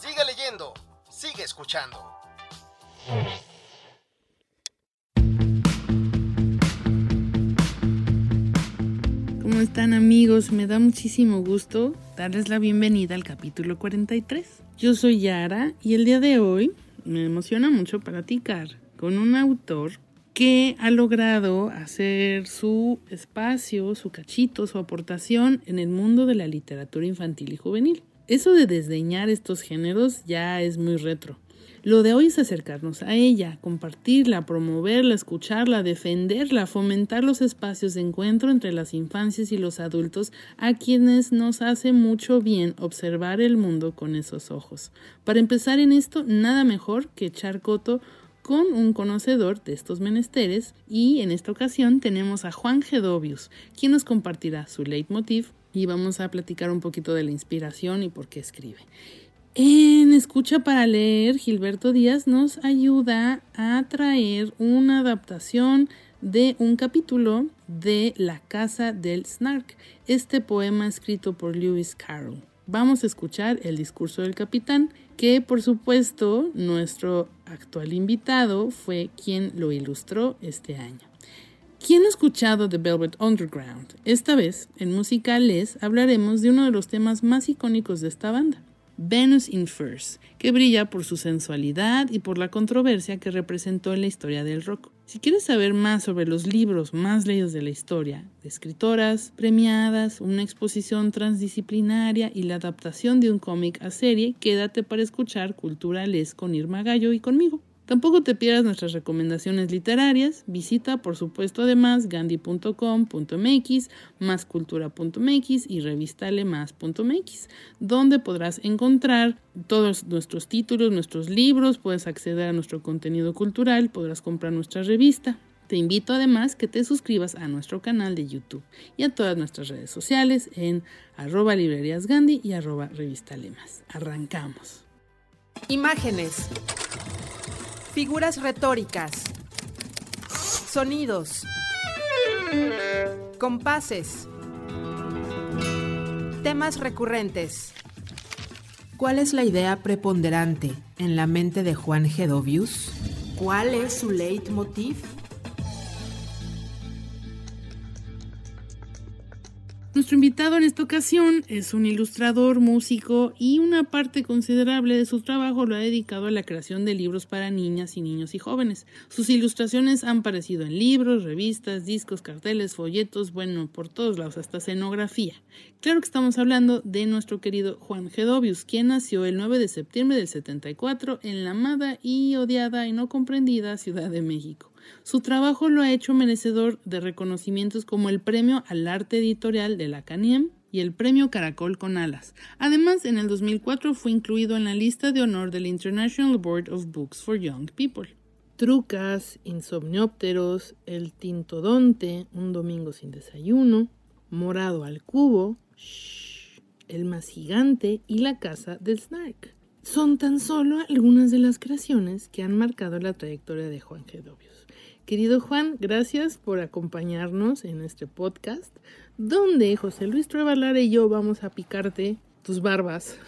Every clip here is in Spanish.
Sigue leyendo, sigue escuchando. ¿Cómo están amigos? Me da muchísimo gusto darles la bienvenida al capítulo 43. Yo soy Yara y el día de hoy me emociona mucho platicar con un autor que ha logrado hacer su espacio, su cachito, su aportación en el mundo de la literatura infantil y juvenil. Eso de desdeñar estos géneros ya es muy retro. Lo de hoy es acercarnos a ella, compartirla, promoverla, escucharla, defenderla, fomentar los espacios de encuentro entre las infancias y los adultos a quienes nos hace mucho bien observar el mundo con esos ojos. Para empezar en esto, nada mejor que echar coto con un conocedor de estos menesteres y en esta ocasión tenemos a Juan Gedovius, quien nos compartirá su leitmotiv y vamos a platicar un poquito de la inspiración y por qué escribe. En Escucha para leer, Gilberto Díaz nos ayuda a traer una adaptación de un capítulo de La Casa del Snark, este poema escrito por Lewis Carroll. Vamos a escuchar el discurso del capitán, que por supuesto nuestro actual invitado fue quien lo ilustró este año. ¿Quién ha escuchado The Velvet Underground? Esta vez, en musicales, hablaremos de uno de los temas más icónicos de esta banda. Venus in Furs, que brilla por su sensualidad y por la controversia que representó en la historia del rock. Si quieres saber más sobre los libros más leídos de la historia, de escritoras premiadas, una exposición transdisciplinaria y la adaptación de un cómic a serie, quédate para escuchar Culturales con Irma Gallo y conmigo. Tampoco te pierdas nuestras recomendaciones literarias. Visita, por supuesto, además gandhi.com.mx, máscultura.mx y revistalemass.mx, donde podrás encontrar todos nuestros títulos, nuestros libros, puedes acceder a nuestro contenido cultural, podrás comprar nuestra revista. Te invito además que te suscribas a nuestro canal de YouTube y a todas nuestras redes sociales en arroba librerías Gandhi y arroba revistalemas. Arrancamos. Imágenes. Figuras retóricas. Sonidos. Compases. Temas recurrentes. ¿Cuál es la idea preponderante en la mente de Juan Gedovius? ¿Cuál es su leitmotiv? Nuestro invitado en esta ocasión es un ilustrador, músico y una parte considerable de su trabajo lo ha dedicado a la creación de libros para niñas y niños y jóvenes. Sus ilustraciones han aparecido en libros, revistas, discos, carteles, folletos, bueno, por todos lados, hasta escenografía. Claro que estamos hablando de nuestro querido Juan Gedovius, quien nació el 9 de septiembre del 74 en la amada y odiada y no comprendida Ciudad de México. Su trabajo lo ha hecho merecedor de reconocimientos como el Premio al Arte Editorial de la CANIEM y el Premio Caracol con Alas. Además, en el 2004 fue incluido en la lista de honor del International Board of Books for Young People. Trucas, Insomniópteros, El Tintodonte, Un Domingo sin Desayuno, Morado al Cubo, El Más Gigante y La Casa del Snark. Son tan solo algunas de las creaciones que han marcado la trayectoria de Juan Gedovius. Querido Juan, gracias por acompañarnos en este podcast, donde José Luis Trevalara y yo vamos a picarte tus barbas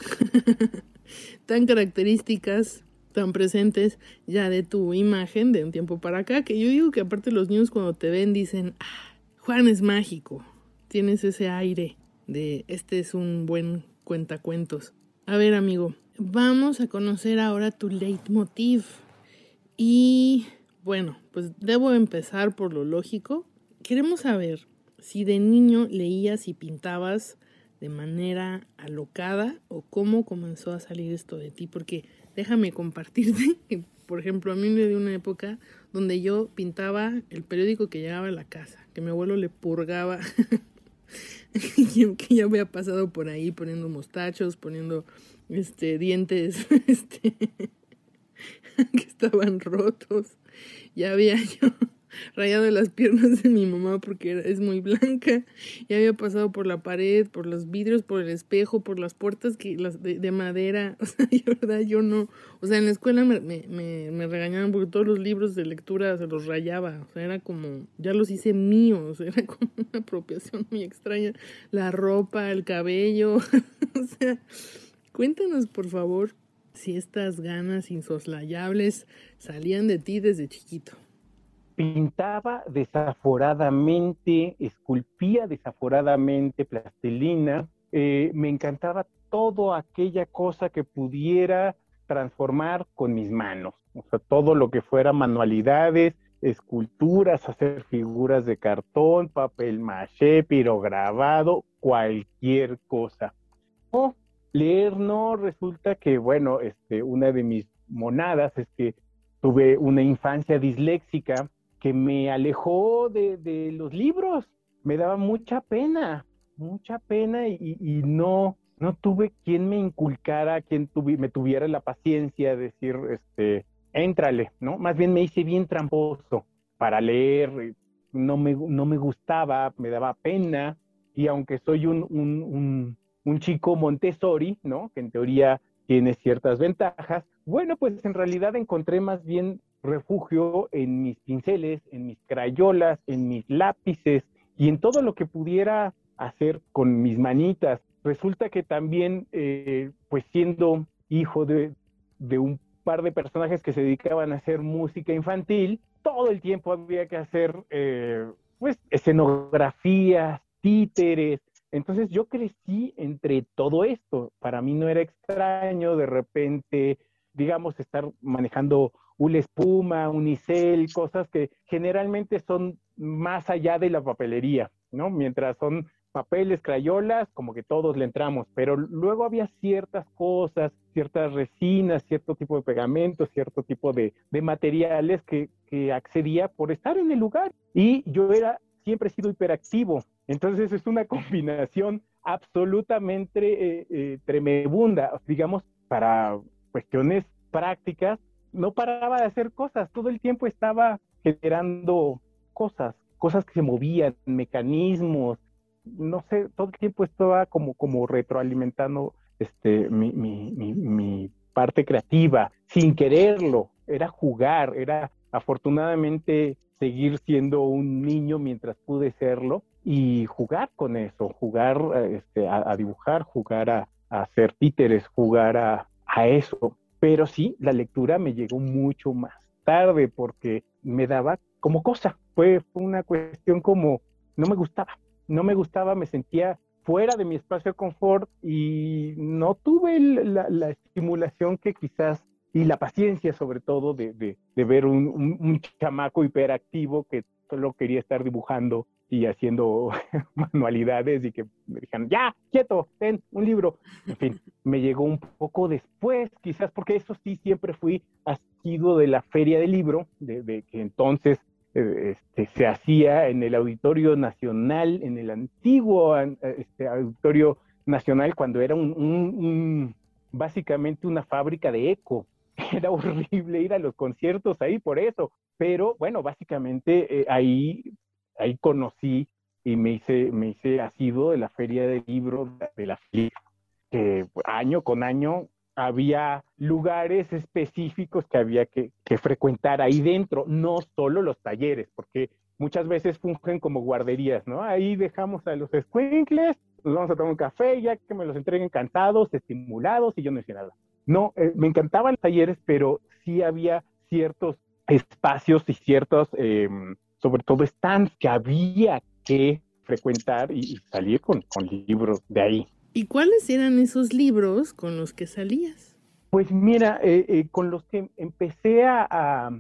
tan características, tan presentes ya de tu imagen de un tiempo para acá, que yo digo que aparte los niños cuando te ven dicen, ah, Juan es mágico, tienes ese aire de este es un buen cuentacuentos. A ver amigo, vamos a conocer ahora tu leitmotiv y bueno, pues debo empezar por lo lógico. Queremos saber si de niño leías y pintabas de manera alocada o cómo comenzó a salir esto de ti, porque déjame compartirte que, por ejemplo, a mí me dio una época donde yo pintaba el periódico que llegaba a la casa, que mi abuelo le purgaba, que ya había pasado por ahí poniendo mostachos, poniendo este, dientes, este, que estaban rotos. Ya había yo rayado las piernas de mi mamá porque es muy blanca. Y había pasado por la pared, por los vidrios, por el espejo, por las puertas que las de, de madera. O sea, y verdad yo no. O sea, en la escuela me, me, me, me, regañaban porque todos los libros de lectura se los rayaba. O sea, era como, ya los hice míos. Era como una apropiación muy extraña. La ropa, el cabello. o sea, cuéntanos por favor si estas ganas insoslayables salían de ti desde chiquito pintaba desaforadamente, esculpía desaforadamente plastilina, eh, me encantaba todo aquella cosa que pudiera transformar con mis manos, o sea, todo lo que fuera manualidades, esculturas, hacer figuras de cartón, papel maché, pirograbado, cualquier cosa. O leer no, resulta que, bueno, este, una de mis monadas es que tuve una infancia disléxica que me alejó de, los libros. Me daba mucha pena, mucha pena y, no, no tuve quien me inculcara, quien me tuviera la paciencia de decir, este, éntrale, ¿no? Más bien me hice bien tramposo para leer, no me, no me gustaba, me daba pena y aunque soy un chico Montessori, ¿no? Que en teoría tiene ciertas ventajas, bueno, pues en realidad encontré más bien refugio en mis pinceles, en mis crayolas, en mis lápices y en todo lo que pudiera hacer con mis manitas. Resulta que también, eh, pues siendo hijo de, un par de personajes que se dedicaban a hacer música infantil, todo el tiempo había que hacer, eh, pues, escenografías, títeres. Entonces yo crecí entre todo esto. Para mí no era extraño de repente, digamos, estar manejando una espuma, unicel, cosas que generalmente son más allá de la papelería, ¿no? Mientras son papeles, crayolas, como que todos le entramos, pero luego había ciertas cosas, ciertas resinas, cierto tipo de pegamentos, cierto tipo de, materiales que, accedía por estar en el lugar. Y yo era, siempre he sido hiperactivo, entonces es una combinación absolutamente eh, eh, tremebunda, digamos, para cuestiones prácticas, no paraba de hacer cosas, todo el tiempo estaba generando cosas, cosas que se movían, mecanismos, no sé, todo el tiempo estaba como, retroalimentando este, mi, parte creativa, sin quererlo, era jugar, era afortunadamente seguir siendo un niño mientras pude serlo y jugar con eso, jugar este, a, dibujar, jugar a, hacer títeres, jugar a, a eso. Pero sí, la lectura me llegó mucho más tarde porque me daba como cosa. Fue, una cuestión como, no me gustaba, no me gustaba, me sentía fuera de mi espacio de confort y no tuve la, estimulación que quizás y la paciencia sobre todo de, ver un, un, chamaco hiperactivo que solo quería estar dibujando y haciendo manualidades y que me dijeron, ya, quieto, ten un libro. En fin, me llegó un poco después, quizás porque eso sí siempre fui asiduo de la feria del libro, de, que entonces eh, este, se hacía en el Auditorio Nacional, en el antiguo este, Auditorio Nacional, cuando era un, básicamente una fábrica de eco. Era horrible ir a los conciertos ahí por eso, pero bueno, básicamente eh, ahí ahí conocí y me hice, me hice asiduo de la feria de libros de la FLIC, que año con año había lugares específicos que había que, frecuentar ahí dentro, no solo los talleres, porque muchas veces fungen como guarderías, ¿no? Ahí dejamos a los squinkles, nos vamos a tomar un café, ya que me los entreguen cansados, estimulados, y yo no hice nada. No, eh, me encantaban los talleres, pero sí había ciertos espacios y ciertos em, sobre todo stands que había que frecuentar y, salir con, libros de ahí. ¿Y cuáles eran esos libros con los que salías? Pues mira, eh, eh, con los que empecé a,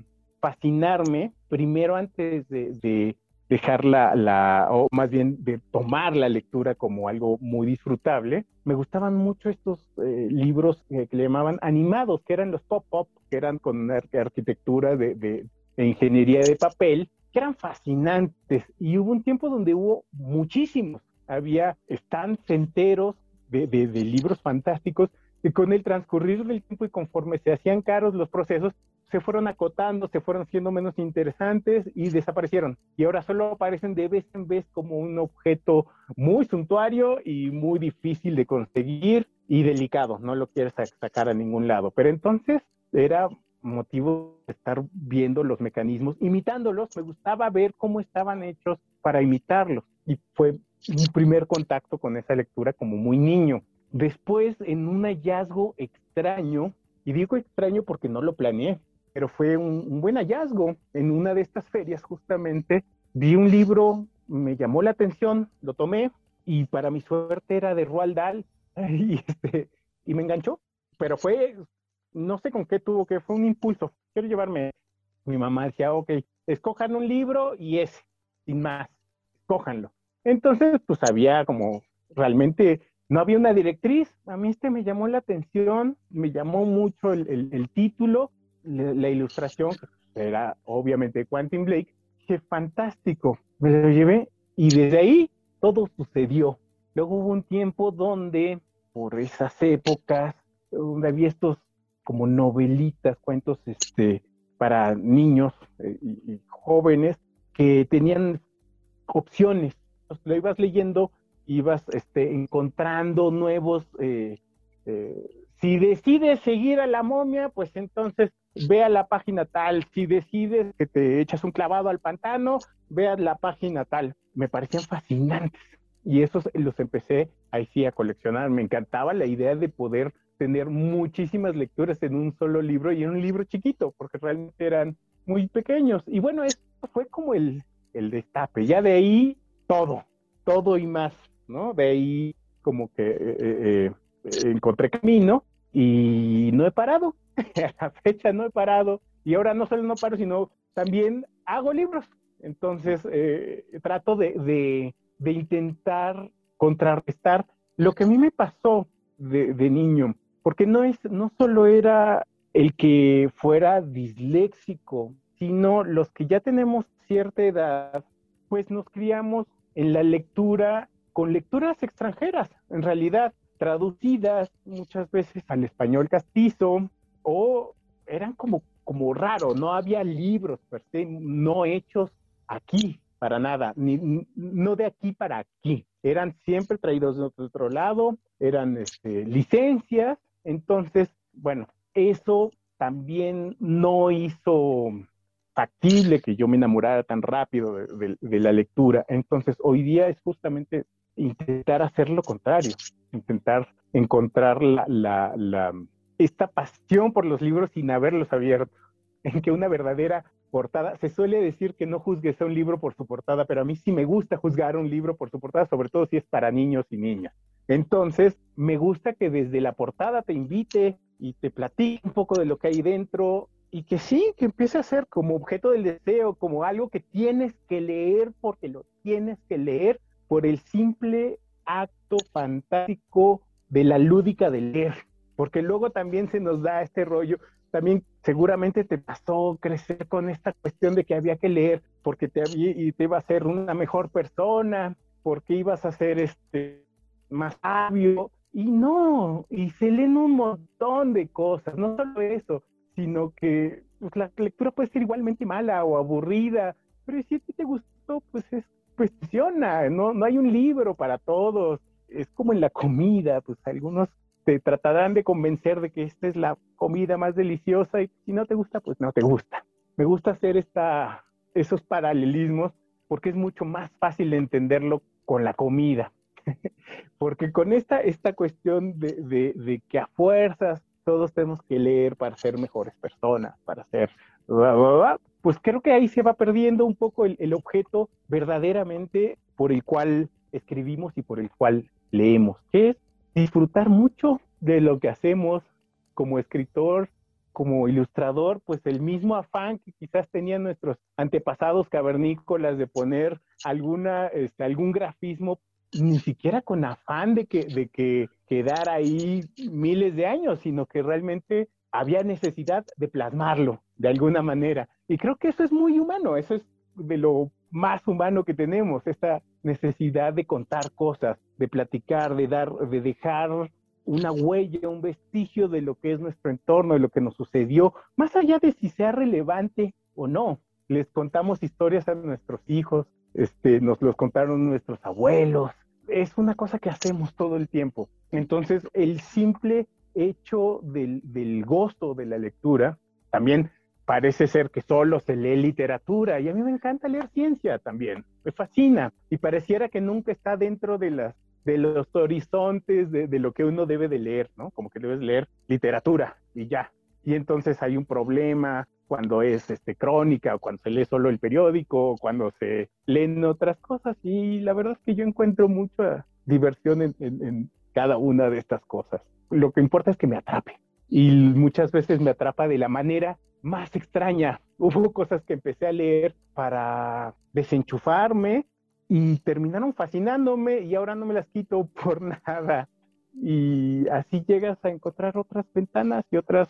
fascinarme, primero antes de, dejar la, o más bien de tomar la lectura como algo muy disfrutable, me gustaban mucho estos eh, libros que le llamaban animados, que eran los pop-up, que eran con arquitectura de, de ingeniería de papel, que eran fascinantes y hubo un tiempo donde hubo muchísimos. Había stands enteros de, libros fantásticos Y con el transcurrir del tiempo y conforme se hacían caros los procesos, se fueron acotando, se fueron siendo menos interesantes y desaparecieron. Y ahora solo aparecen de vez en vez como un objeto muy suntuario y muy difícil de conseguir y delicado. No lo quieres sacar a ningún lado. Pero entonces era motivo de estar viendo los mecanismos, imitándolos. Me gustaba ver cómo estaban hechos para imitarlos. Y fue mi primer contacto con esa lectura como muy niño. Después, en un hallazgo extraño, y digo extraño porque no lo planeé, pero fue un, buen hallazgo. En una de estas ferias, justamente, vi un libro, me llamó la atención, lo tomé, y para mi suerte era de Roald Dahl, y, este, y me enganchó. Pero fue, no sé con qué tuvo que, fue un impulso. Quiero llevarme. Mi mamá decía, ok, escojan un libro y ese, sin más, escójanlo. Entonces, pues había como realmente no había una directriz. A mí este me llamó la atención, me llamó mucho el, título, la, ilustración, era obviamente Quentin Blake. Qué fantástico, me lo llevé y desde ahí todo sucedió. Luego hubo un tiempo donde, por esas épocas, donde había estos como novelitas, cuentos este, para niños eh, y, jóvenes que tenían opciones. lo ibas leyendo ibas este, encontrando nuevos... Eh, eh, si decides seguir a la momia, pues entonces ve a la página tal. Si decides que te echas un clavado al pantano, ve a la página tal. Me parecían fascinantes. Y esos los empecé ahí sí a coleccionar. Me encantaba la idea de poder tener muchísimas lecturas en un solo libro y en un libro chiquito, porque realmente eran muy pequeños. Y bueno, eso fue como el, el destape. Ya de ahí todo, todo y más. ¿no? De ahí como que eh, eh, eh, encontré camino y no he parado. a la fecha no he parado. Y ahora no solo no paro, sino también hago libros. Entonces trato de, intentar contrarrestar lo que a mí me pasó de, de, niño, porque no, es, no solo era el que fuera disléxico, sino los que ya tenemos cierta edad, pues nos criamos en la lectura con lecturas extranjeras, en realidad, traducidas muchas veces al español castizo o eran como, como raro, no había libros per se, no hechos aquí para nada, ni, no de aquí para aquí, eran siempre traídos de otro lado, eran este, licencias, entonces, bueno, eso también no hizo factible que yo me enamorara tan rápido de, la lectura. Entonces, hoy día es justamente intentar hacer lo contrario, intentar encontrar la, la, esta pasión por los libros sin haberlos abierto, en que una verdadera portada, se suele decir que no juzgues a un libro por su portada, pero a mí sí me gusta juzgar un libro por su portada, sobre todo si es para niños y niñas. Entonces, me gusta que desde la portada te invite y te platique un poco de lo que hay dentro y que sí, que empiece a ser como objeto del deseo, como algo que tienes que leer porque lo tienes que leer por el simple acto fantástico de la lúdica de leer, porque luego también se nos da este rollo, también seguramente te pasó crecer con esta cuestión de que había que leer porque te, y te iba a ser una mejor persona, porque ibas a ser este, más sabio, y no, y se leen un montón de cosas, no solo eso, sino que pues, la lectura puede ser igualmente mala o aburrida, pero si a ti te gustó, pues es cuestiona, no, no hay un libro para todos, es como en la comida, pues algunos te tratarán de convencer de que esta es la comida más deliciosa y si no te gusta, pues no te gusta. Me gusta hacer esta, esos paralelismos porque es mucho más fácil entenderlo con la comida. porque con esta, esta cuestión de, de, de, que a fuerzas todos tenemos que leer para ser mejores personas, para ser pues creo que ahí se va perdiendo un poco el, objeto verdaderamente por el cual escribimos y por el cual leemos, que es disfrutar mucho de lo que hacemos como escritor, como ilustrador, pues el mismo afán que quizás tenían nuestros antepasados cavernícolas de poner alguna, este, algún grafismo, ni siquiera con afán de que, de que quedara ahí miles de años, sino que realmente había necesidad de plasmarlo de alguna manera. Y creo que eso es muy humano, eso es de lo más humano que tenemos, esta necesidad de contar cosas, de platicar, de dar, de dejar una huella, un vestigio de lo que es nuestro entorno, de lo que nos sucedió, más allá de si sea relevante o no. Les contamos historias a nuestros hijos, este, nos los contaron nuestros abuelos. Es una cosa que hacemos todo el tiempo. Entonces, el simple hecho del, del gozo de la lectura, también parece ser que solo se lee literatura y a mí me encanta leer ciencia también, me fascina y pareciera que nunca está dentro de las de los horizontes de, de, lo que uno debe de leer, ¿no? Como que debes leer literatura y ya. Y entonces hay un problema cuando es este, crónica, o cuando se lee solo el periódico, o cuando se leen otras cosas. Y la verdad es que yo encuentro mucha diversión en, en, en cada una de estas cosas. Lo que importa es que me atrape. Y muchas veces me atrapa de la manera más extraña. Hubo cosas que empecé a leer para desenchufarme y terminaron fascinándome y ahora no me las quito por nada. Y así llegas a encontrar otras ventanas y otras,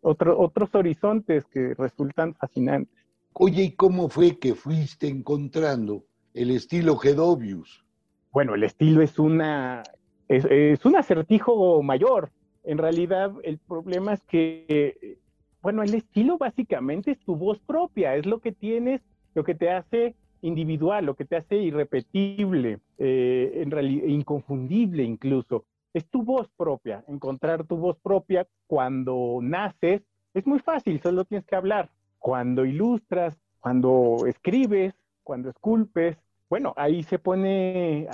otro, otros horizontes que resultan fascinantes. Oye, ¿y cómo fue que fuiste encontrando el estilo Gedovius? Bueno, el estilo es una es, es un acertijo mayor. En realidad, el problema es que, bueno, el estilo básicamente es tu voz propia, es lo que tienes, lo que te hace individual, lo que te hace irrepetible, eh, inconfundible incluso. Es tu voz propia. Encontrar tu voz propia cuando naces es muy fácil, solo tienes que hablar. Cuando ilustras, cuando escribes, cuando esculpes, bueno, ahí se pone,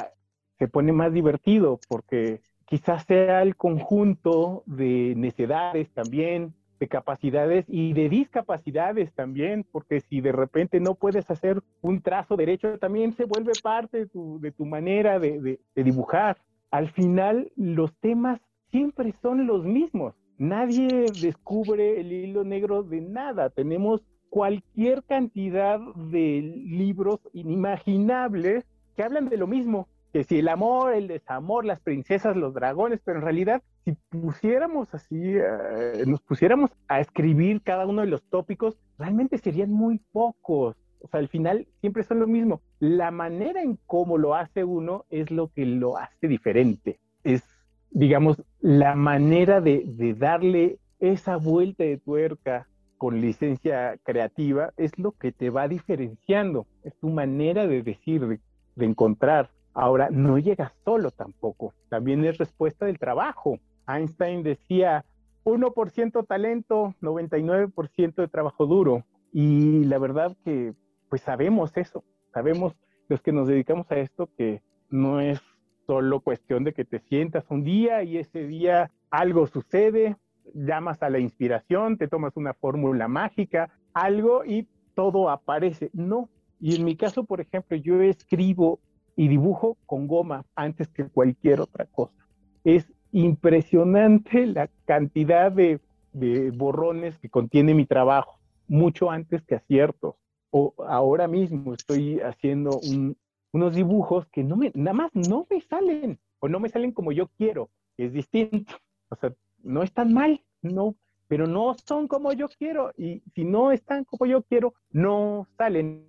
se pone más divertido porque quizás sea el conjunto de necedades también, de capacidades y de discapacidades también, porque si de repente no puedes hacer un trazo derecho, también se vuelve parte de tu, de tu manera de, de, de dibujar. Al final, los temas siempre son los mismos. Nadie descubre el hilo negro de nada. Tenemos cualquier cantidad de libros inimaginables que hablan de lo mismo, que si el amor, el desamor, las princesas, los dragones, pero en realidad si pusiéramos así, eh, nos pusiéramos a escribir cada uno de los tópicos, realmente serían muy pocos. O sea, al final siempre son lo mismo. La manera en cómo lo hace uno es lo que lo hace diferente. Es, digamos, la manera de, de darle esa vuelta de tuerca con licencia creativa es lo que te va diferenciando. Es tu manera de decir, de, de encontrar. Ahora, no llegas solo tampoco, también es respuesta del trabajo. Einstein decía 1% talento, 99% de trabajo duro. Y la verdad que pues sabemos eso, sabemos los que nos dedicamos a esto que no es solo cuestión de que te sientas un día y ese día algo sucede, llamas a la inspiración, te tomas una fórmula mágica, algo y todo aparece. No. Y en mi caso, por ejemplo, yo escribo y dibujo con goma antes que cualquier otra cosa. Es impresionante la cantidad de, de, borrones que contiene mi trabajo, mucho antes que aciertos. O ahora mismo estoy haciendo un, unos dibujos que no me, nada más no me salen, o no me salen como yo quiero, es distinto. O sea, no están mal, no, pero no son como yo quiero, y si no están como yo quiero, no salen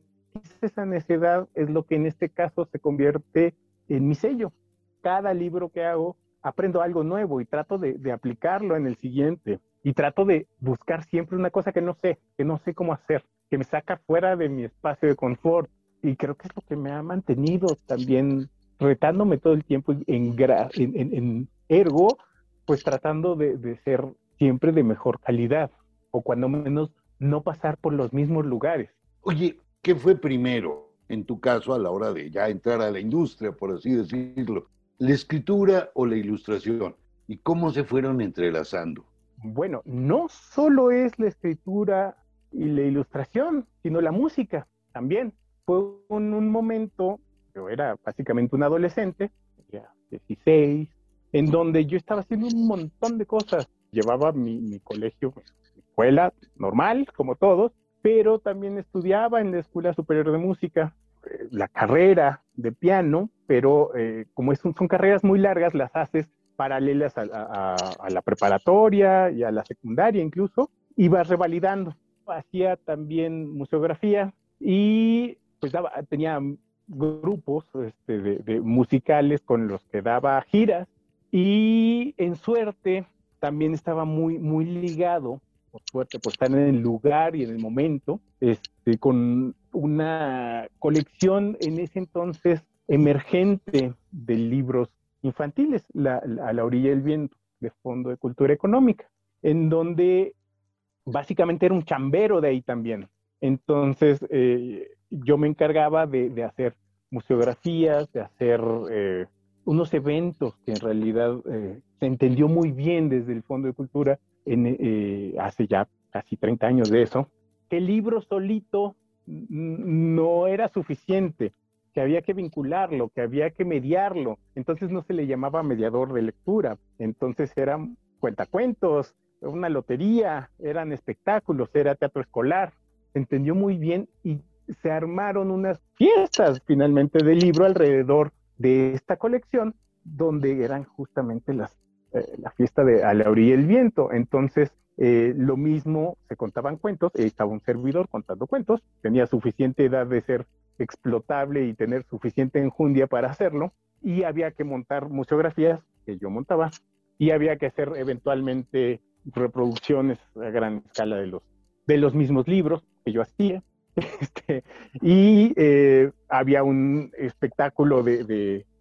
esa necedad es lo que en este caso se convierte en mi sello. Cada libro que hago aprendo algo nuevo y trato de, aplicarlo en el siguiente. Y trato de buscar siempre una cosa que no sé, que no sé cómo hacer, que me saca fuera de mi espacio de confort. Y creo que es lo que me ha mantenido también retándome todo el tiempo en ergo, pues tratando de, de ser siempre de mejor calidad, o cuando menos no pasar por los mismos lugares. Oye, ¿Qué fue primero, en tu caso, a la hora de ya entrar a la industria, por así decirlo? ¿La escritura o la ilustración? ¿Y cómo se fueron entrelazando? Bueno, no solo es la escritura y la ilustración, sino la música también. Fue en un momento, yo era básicamente un adolescente, ya 16, en donde yo estaba haciendo un montón de cosas. Llevaba mi, mi colegio, mi escuela normal, como todos, pero también estudiaba en la Escuela Superior de Música, eh, la carrera de piano, pero eh, como son carreras muy largas, las haces paralelas a, la preparatoria y a la secundaria incluso, y revalidando. Hacía también museografía y pues daba, tenía grupos este, de, de musicales con los que daba giras Y en suerte también estaba muy, muy ligado, por suerte, por estar en el lugar y en el momento, este, con una colección en ese entonces emergente de libros infantiles, a la orilla del viento, de Fondo de Cultura Económica, en donde básicamente era un chambero de ahí también. Entonces, eh, yo me encargaba de, hacer museografías, de hacer eh, unos eventos que en realidad eh, se entendió muy bien desde el Fondo de Cultura en, hace ya casi 30 años de eso, que el libro solito no era suficiente, que había que vincularlo, que había que mediarlo. Entonces no se le llamaba mediador de lectura, entonces eran cuentacuentos, una lotería, eran espectáculos, era teatro escolar. Entendió muy bien y se armaron unas fiestas finalmente del libro alrededor de esta colección, donde eran justamente las, eh, la fiesta de A la orilla del viento. Entonces, eh, lo mismo, se contaban cuentos, estaba un servidor contando cuentos, tenía suficiente edad de ser explotable y tener suficiente enjundia para hacerlo, y había que montar museografías que yo montaba, y había que hacer eventualmente reproducciones a gran escala de los, de los mismos libros que yo hacía. Este, y eh, había un espectáculo de,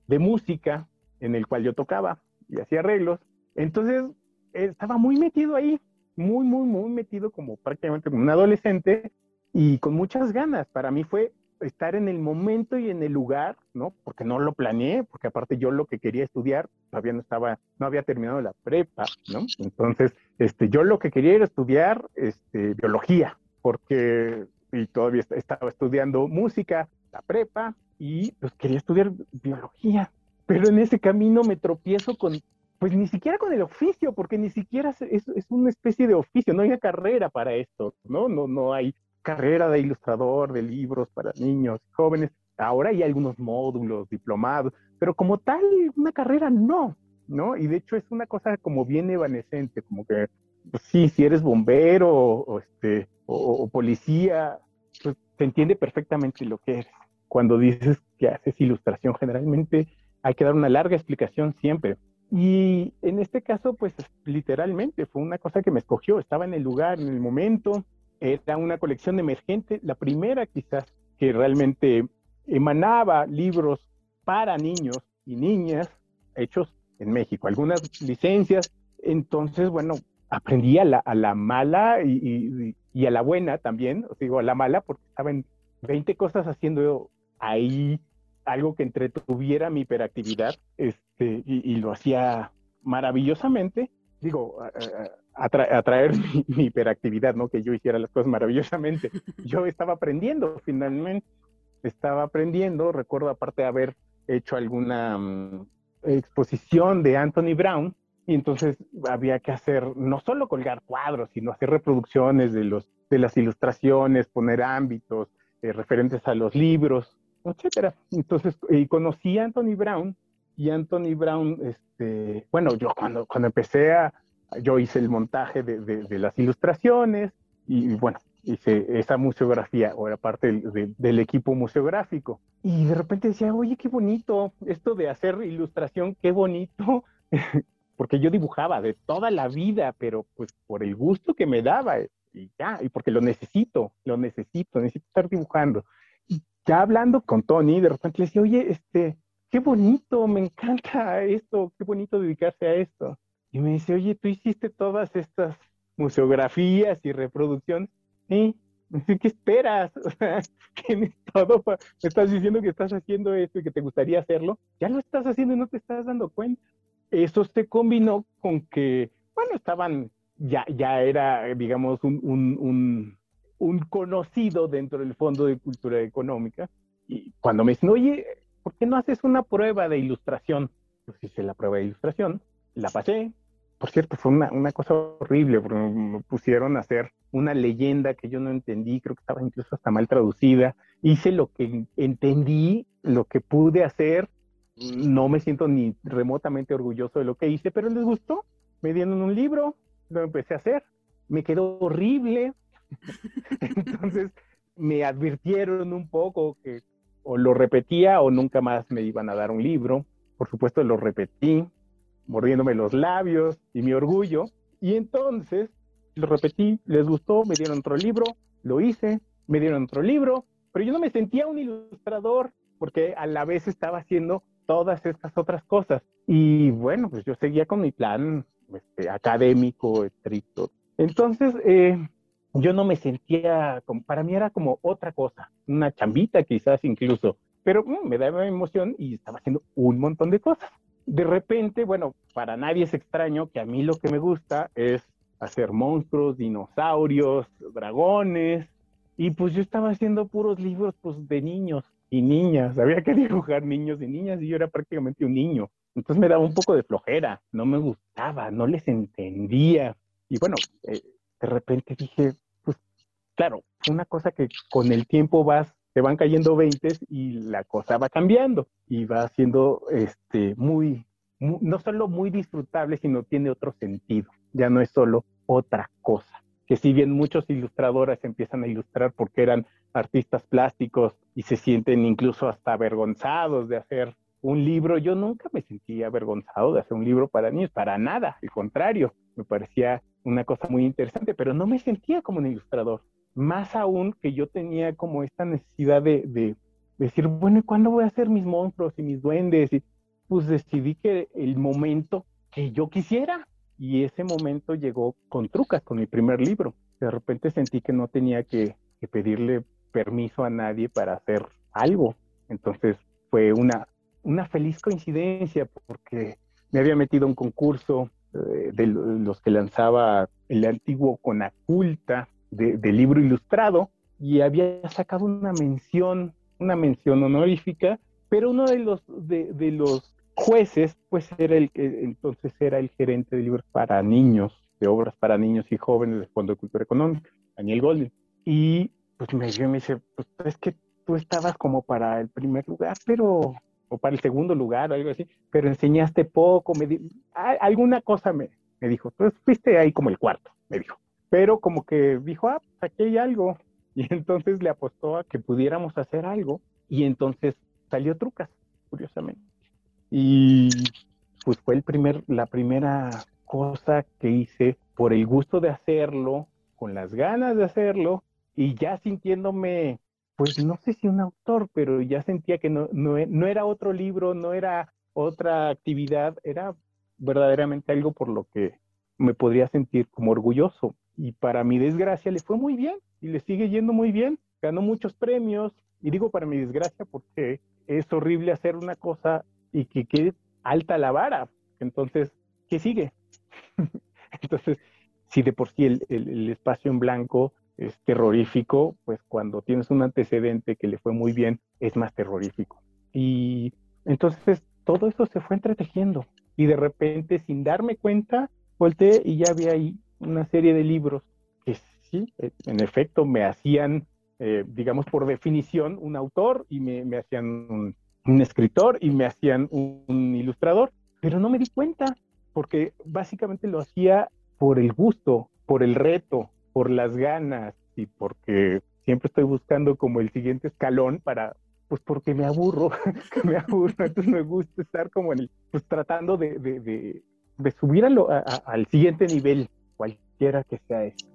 de, música en el cual yo tocaba y hacía arreglos. Entonces, estaba muy metido ahí, muy, muy, muy metido como prácticamente como un adolescente y con muchas ganas. Para mí fue estar en el momento y en el lugar, ¿no? Porque no lo planeé, porque aparte yo lo que quería estudiar todavía no estaba, no había terminado la prepa, ¿no? Entonces, este, yo lo que quería era estudiar, este, biología, porque y todavía estaba estudiando música, la prepa, y pues quería estudiar biología. Pero en ese camino me tropiezo con, pues ni siquiera con el oficio, porque ni siquiera es, es una especie de oficio, no hay carrera para esto, ¿no? No, no hay carrera de ilustrador de libros para niños jóvenes. Ahora hay algunos módulos, diplomados, pero como tal, una carrera no, ¿no? Y de hecho es una cosa como bien evanescente, como que, pues sí, si eres bombero o, este, o, policía, pues se entiende perfectamente lo que eres. Cuando dices que haces ilustración, generalmente hay que dar una larga explicación siempre. Y en este caso, pues literalmente fue una cosa que me escogió, estaba en el lugar, en el momento, era una colección emergente, la primera quizás que realmente emanaba libros para niños y niñas hechos en México, algunas licencias. Entonces, bueno, aprendí a la, mala y, a la buena también, digo, a la mala porque estaba en 20 cosas haciendo ahí algo que entretuviera mi hiperactividad este, y, y lo hacía maravillosamente. Digo, atraer mi, hiperactividad, ¿no? Que yo hiciera las cosas maravillosamente. Yo estaba aprendiendo finalmente, estaba aprendiendo, recuerdo aparte de haber hecho alguna mm, exposición de Anthony Brown, y entonces había que hacer, no solo colgar cuadros, sino hacer reproducciones de, los, de las ilustraciones, poner ámbitos eh, referentes a los libros, etcétera. Entonces, y conocí a Anthony Brown, y Anthony Brown, este, bueno, yo cuando, cuando empecé a, yo hice el montaje de, las ilustraciones y, bueno, hice esa museografía o era parte del, equipo museográfico. Y de repente decía, oye, qué bonito esto de hacer ilustración, qué bonito. porque yo dibujaba de toda la vida, pero pues por el gusto que me daba y ya, y porque lo necesito, lo necesito, necesito estar dibujando. Ya hablando con Tony, de repente le decía, oye, este, qué bonito, me encanta esto, qué bonito dedicarse a esto. Y me dice, oye, tú hiciste todas estas museografías y reproducciones. ¿Sí? ¿Qué esperas? O sea, tienes todo. Me estás diciendo que estás haciendo esto y que te gustaría hacerlo. Ya lo estás haciendo y no te estás dando cuenta. Eso se combinó con que, bueno, estaban, ya, ya era, digamos, un, un, un, conocido dentro del Fondo de Cultura Económica. Y cuando me dicen, oye, ¿por qué no haces una prueba de ilustración? Pues hice la prueba de ilustración la pasé. Por cierto, fue una, una, cosa horrible, porque me pusieron a hacer una leyenda que yo no entendí, creo que estaba incluso hasta mal traducida. Hice lo que entendí, lo que pude hacer. No me siento ni remotamente orgulloso de lo que hice, pero les gustó. Me dieron un libro, lo empecé a hacer. Me quedó horrible. Entonces me advirtieron un poco que o lo repetía o nunca más me iban a dar un libro. Por supuesto, lo repetí mordiéndome los labios y mi orgullo. Y entonces lo repetí, les gustó, me dieron otro libro, lo hice, me dieron otro libro, pero yo no me sentía un ilustrador porque a la vez estaba haciendo todas estas otras cosas. Y bueno, pues yo seguía con mi plan este, académico, estricto. Entonces, eh, yo no me sentía, como, para mí era como otra cosa, una chambita quizás incluso, pero mm, me daba emoción y estaba haciendo un montón de cosas. De repente, bueno, para nadie es extraño que a mí lo que me gusta es hacer monstruos, dinosaurios, dragones, y pues yo estaba haciendo puros libros pues de niños y niñas, había que dibujar niños y niñas y yo era prácticamente un niño. Entonces me daba un poco de flojera, no me gustaba, no les entendía. Y bueno, eh, de repente dije, pues claro, una cosa que con el tiempo vas, te van cayendo veintes y la cosa va cambiando y va siendo este, muy, no solo muy disfrutable, sino tiene otro sentido. Ya no es solo otra cosa. Que si bien muchos ilustradores empiezan a ilustrar porque eran artistas plásticos y se sienten incluso hasta avergonzados de hacer un libro, yo nunca me sentí avergonzado de hacer un libro para niños, para nada, al contrario, me parecía una cosa muy interesante, pero no me sentía como un ilustrador. Más aún que yo tenía como esta necesidad de, decir, bueno, ¿y cuándo voy a hacer mis monstruos y mis duendes? Y pues decidí que el momento que yo quisiera, y ese momento llegó con trucas, con mi primer libro. De repente sentí que no tenía que, pedirle permiso a nadie para hacer algo. Entonces fue una, una feliz coincidencia porque me había metido a un concurso de los que lanzaba el antiguo Conaculta de, de libro ilustrado y había sacado una mención, una mención honorífica, pero uno de los, de, de los jueces, pues era el que entonces era el gerente de libros para niños, de obras para niños y jóvenes del Fondo de Cultura Económica, Daniel Golden. Y pues me, me dice, pues es que tú estabas como para el primer lugar, pero o para el segundo lugar algo así, pero enseñaste poco, me alguna cosa me, me dijo, entonces fuiste ahí como el cuarto, me dijo, pero como que dijo, ah, pues aquí hay algo, y entonces le apostó a que pudiéramos hacer algo, y entonces salió Trucas, curiosamente, y pues fue el primer, la primera cosa que hice por el gusto de hacerlo, con las ganas de hacerlo, y ya sintiéndome pues no sé si un autor, pero ya sentía que no, no, no, era otro libro, no era otra actividad, era verdaderamente algo por lo que me podría sentir como orgulloso. Y para mi desgracia le fue muy bien y le sigue yendo muy bien. Ganó muchos premios y digo para mi desgracia porque es horrible hacer una cosa y que quede alta la vara. Entonces, ¿qué sigue? Entonces, si de por sí el espacio en blanco es terrorífico, pues cuando tienes un antecedente que le fue muy bien, es más terrorífico. Y entonces todo eso se fue entretejiendo y de repente, sin darme cuenta, volteé y ya había ahí una serie de libros que sí, eh, en efecto, me hacían, eh, digamos, por definición, un autor y me, hacían un, escritor y me hacían un ilustrador, pero no me di cuenta porque básicamente lo hacía por el gusto, por el reto, por las ganas y porque siempre estoy buscando como el siguiente escalón para, pues porque me aburro, me aburro, entonces me gusta estar como en el, pues tratando de, de, de, subir al siguiente nivel, cualquiera que sea eso.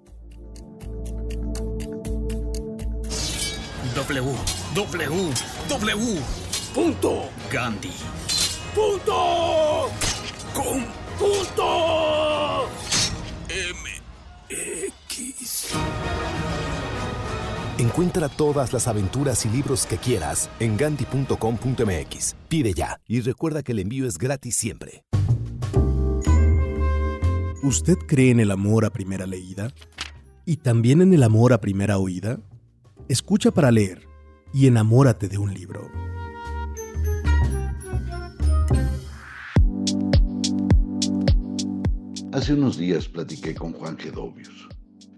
W, W, punto, Gandhi, punto, con, punto, Encuentra todas las aventuras y libros que quieras en gandhi.com.mx. Pide ya y recuerda que el envío es gratis siempre. ¿Usted cree en el amor a primera leída? ¿Y también en el amor a primera oída? Escucha para leer y enamórate de un libro. Hace unos días platiqué con Juan Gedovius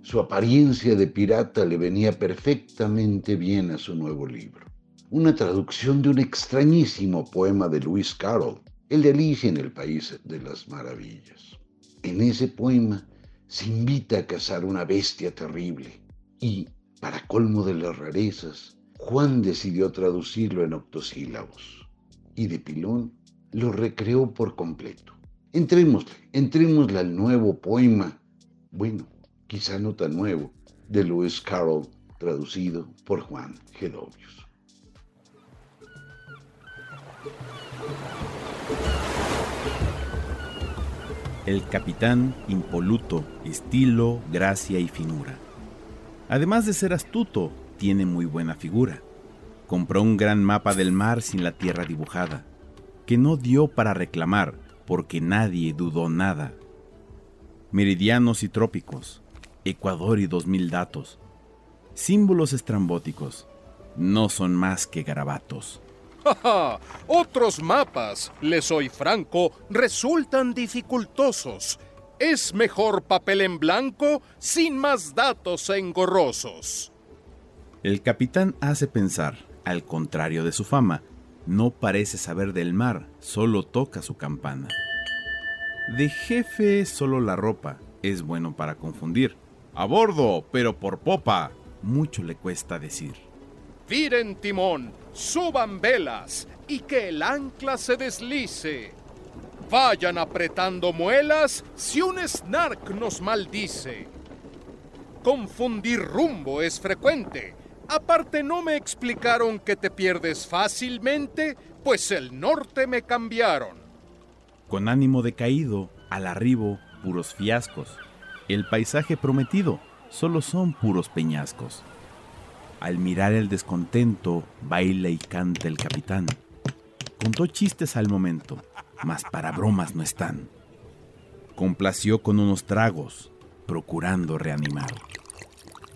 su apariencia de pirata le venía perfectamente bien a su nuevo libro. Una traducción de un extrañísimo poema de Lewis Carroll, el de Alicia en el País de las Maravillas. En ese poema se invita a cazar una bestia terrible y, para colmo de las rarezas, Juan decidió traducirlo en octosílabos y de pilón lo recreó por completo. Entremos, entrémosle al nuevo poema, bueno, quizá no tan nuevo, de Lewis Carroll, traducido por Juan Gedovius. El capitán impoluto, estilo, gracia y finura. Además de ser astuto, tiene muy buena figura. Compró un gran mapa del mar sin la tierra dibujada, que no dio para reclamar, porque nadie dudó nada. Meridianos y trópicos, Ecuador y dos mil datos, símbolos estrambóticos, no son más que garabatos. Otros mapas, le soy franco, resultan dificultosos. Es mejor papel en blanco sin más datos engorrosos. El capitán hace pensar, al contrario de su fama, no parece saber del mar, solo toca su campana. De jefe solo la ropa, es bueno para confundir. A bordo, pero por popa, mucho le cuesta decir. Viren timón, suban velas y que el ancla se deslice. Vayan apretando muelas si un snark nos maldice. Confundir rumbo es frecuente. Aparte no me explicaron que te pierdes fácilmente, pues el norte me cambiaron. Con ánimo decaído, al arribo, puros fiascos. El paisaje prometido solo son puros peñascos. Al mirar el descontento, baila y canta el capitán. Contó chistes al momento, mas para bromas no están. Complació con unos tragos, procurando reanimar.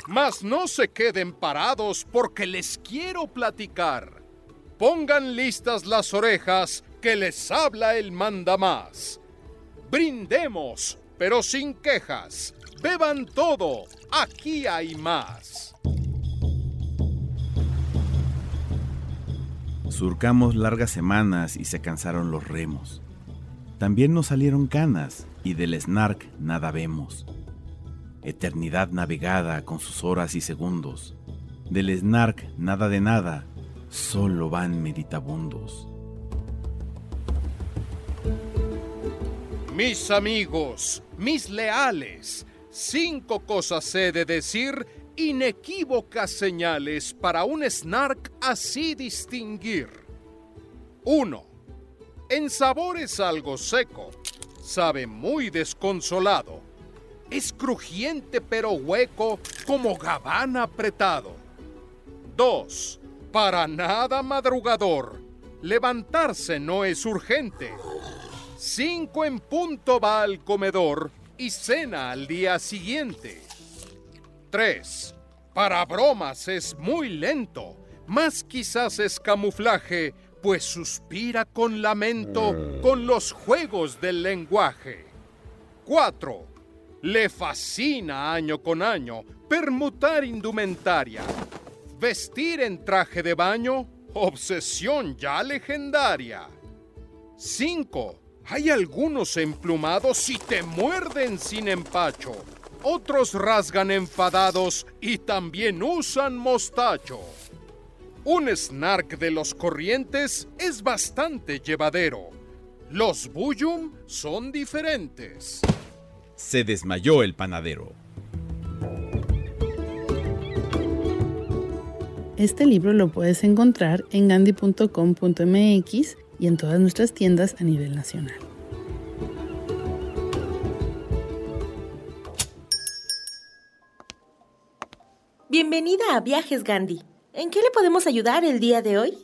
Mas no se queden parados porque les quiero platicar. Pongan listas las orejas que les habla el mandamás. Brindemos, pero sin quejas. Beban todo, aquí hay más. Surcamos largas semanas y se cansaron los remos. También nos salieron canas y del snark nada vemos. Eternidad navegada con sus horas y segundos. Del snark nada de nada, solo van meditabundos. Mis amigos, mis leales, cinco cosas he de decir inequívocas señales para un snark así distinguir. 1. En sabor es algo seco, sabe muy desconsolado. Es crujiente pero hueco como gabán apretado. 2. Para nada madrugador. Levantarse no es urgente. 5 en punto va al comedor y cena al día siguiente. 3. Para bromas es muy lento, más quizás es camuflaje, pues suspira con lamento con los juegos del lenguaje. 4. Le fascina año con año permutar indumentaria. Vestir en traje de baño, obsesión ya legendaria. 5. Hay algunos emplumados y te muerden sin empacho otros rasgan enfadados y también usan mostacho. Un snark de los corrientes es bastante llevadero. Los Buyum son diferentes. Se desmayó el panadero. Este libro lo puedes encontrar en gandhi.com.mx y en todas nuestras tiendas a nivel nacional. Bienvenida a Viajes Gandhi. ¿En qué le podemos ayudar el día de hoy?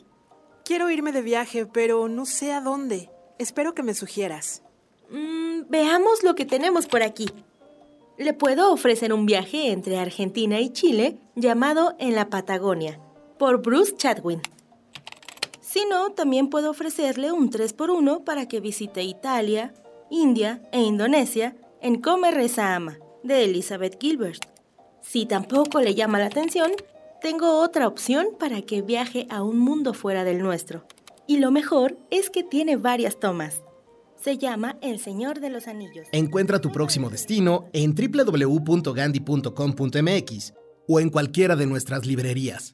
Quiero irme de viaje, pero no sé a dónde. Espero que me sugieras. Mm, veamos lo que tenemos por aquí. Le puedo ofrecer un viaje entre Argentina y Chile llamado En la Patagonia, por Bruce Chadwin. Si no, también puedo ofrecerle un 3x1 para que visite Italia, India e Indonesia en Come Reza Ama, de Elizabeth Gilbert. Si tampoco le llama la atención, tengo otra opción para que viaje a un mundo fuera del nuestro. Y lo mejor es que tiene varias tomas. Se llama El Señor de los Anillos. Encuentra tu próximo destino en www.gandhi.com.mx o en cualquiera de nuestras librerías.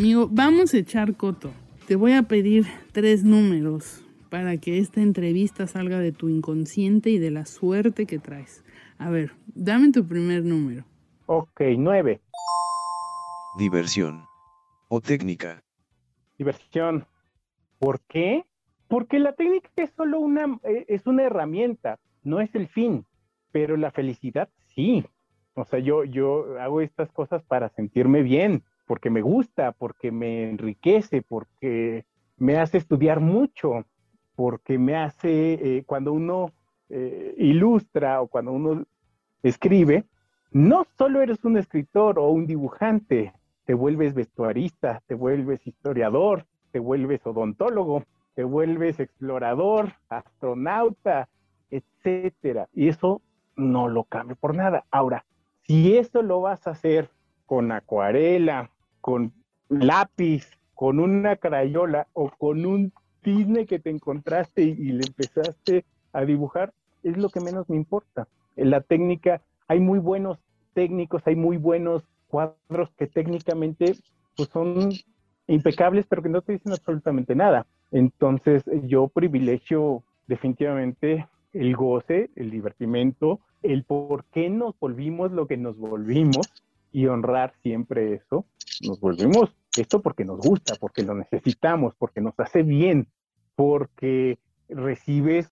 Amigo, vamos a echar coto. Te voy a pedir tres números para que esta entrevista salga de tu inconsciente y de la suerte que traes. A ver, dame tu primer número. Ok, nueve. Diversión. O técnica. Diversión. ¿Por qué? Porque la técnica es solo una, eh, es una herramienta, no es el fin, pero la felicidad sí. O sea, yo, yo hago estas cosas para sentirme bien, porque me gusta, porque me enriquece, porque me hace estudiar mucho, porque me hace, eh, cuando uno eh, ilustra o cuando uno escribe, no solo eres un escritor o un dibujante, te vuelves vestuarista, te vuelves historiador, te vuelves odontólogo, te vuelves explorador, astronauta, etcétera. Y eso no lo cambio por nada. Ahora, si eso lo vas a hacer con acuarela, con lápiz, con una crayola o con un cisne que te encontraste y, le empezaste a dibujar, es lo que menos me importa. La técnica, hay muy buenos técnicos, hay muy buenos cuadros que técnicamente pues, son impecables, pero que no te dicen absolutamente nada. Entonces, yo privilegio definitivamente el goce, el divertimento, el por qué nos volvimos lo que nos volvimos y honrar siempre eso. Nos volvemos esto porque nos gusta, porque lo necesitamos, porque nos hace bien, porque recibes,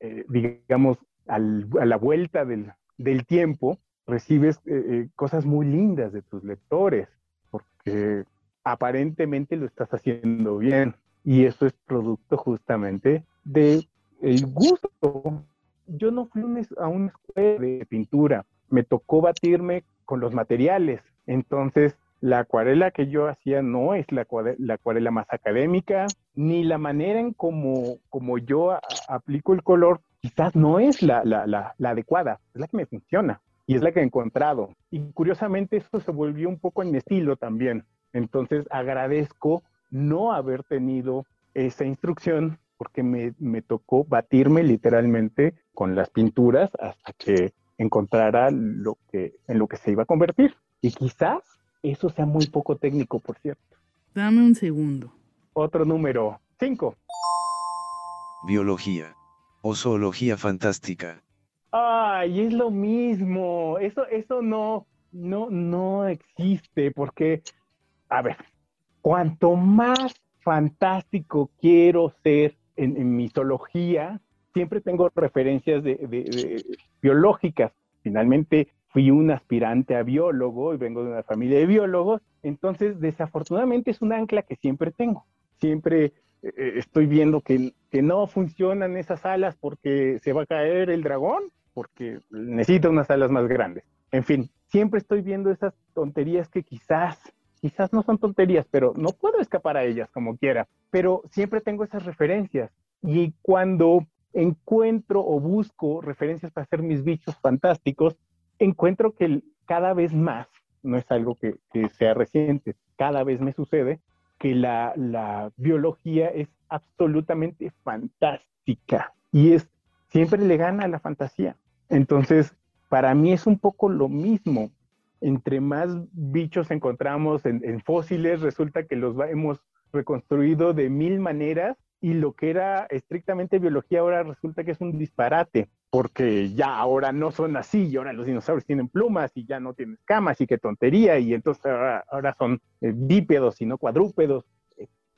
eh, digamos, a la vuelta del, tiempo, recibes eh, eh, cosas muy lindas de tus lectores, porque aparentemente lo estás haciendo bien. Y eso es producto justamente de el gusto. Yo no fui a una escuela de pintura, me tocó batirme con los materiales. Entonces, la acuarela que yo hacía no es la, acuarela, más académica, ni la manera en como, como yo aplico el color quizás no es la, adecuada, es la que me funciona y es la que he encontrado. Y curiosamente eso se volvió un poco en mi estilo también. Entonces agradezco no haber tenido esa instrucción porque me, me tocó batirme literalmente con las pinturas hasta que encontrara lo que, en lo que se iba a convertir. Y quizás eso sea muy poco técnico, por cierto. Dame un segundo. Otro número, cinco. Biología. O zoología fantástica. Ay, es lo mismo. Eso, eso no, no, no existe, porque, a ver, cuanto más fantástico quiero ser en, mi zoología, siempre tengo referencias de, biológicas. Finalmente fui un aspirante a biólogo y vengo de una familia de biólogos, entonces desafortunadamente es un ancla que siempre tengo. Siempre eh, estoy viendo que, que, no funcionan esas alas porque se va a caer el dragón, porque necesita unas alas más grandes. En fin, siempre estoy viendo esas tonterías que quizás, quizás no son tonterías, pero no puedo escapar a ellas como quiera. Pero siempre tengo esas referencias. Y cuando encuentro o busco referencias para hacer mis bichos fantásticos, encuentro que cada vez más, no es algo que, sea reciente, cada vez me sucede que la, biología es absolutamente fantástica y es siempre le gana a la fantasía. Entonces, para mí es un poco lo mismo. Entre más bichos encontramos en, en fósiles, resulta que los hemos reconstruido de mil maneras y lo que era estrictamente biología ahora resulta que es un disparate, porque ya ahora no son así, y ahora los dinosaurios tienen plumas y ya no tienen escamas y qué tontería, y entonces ahora, son eh, bípedos y no cuadrúpedos,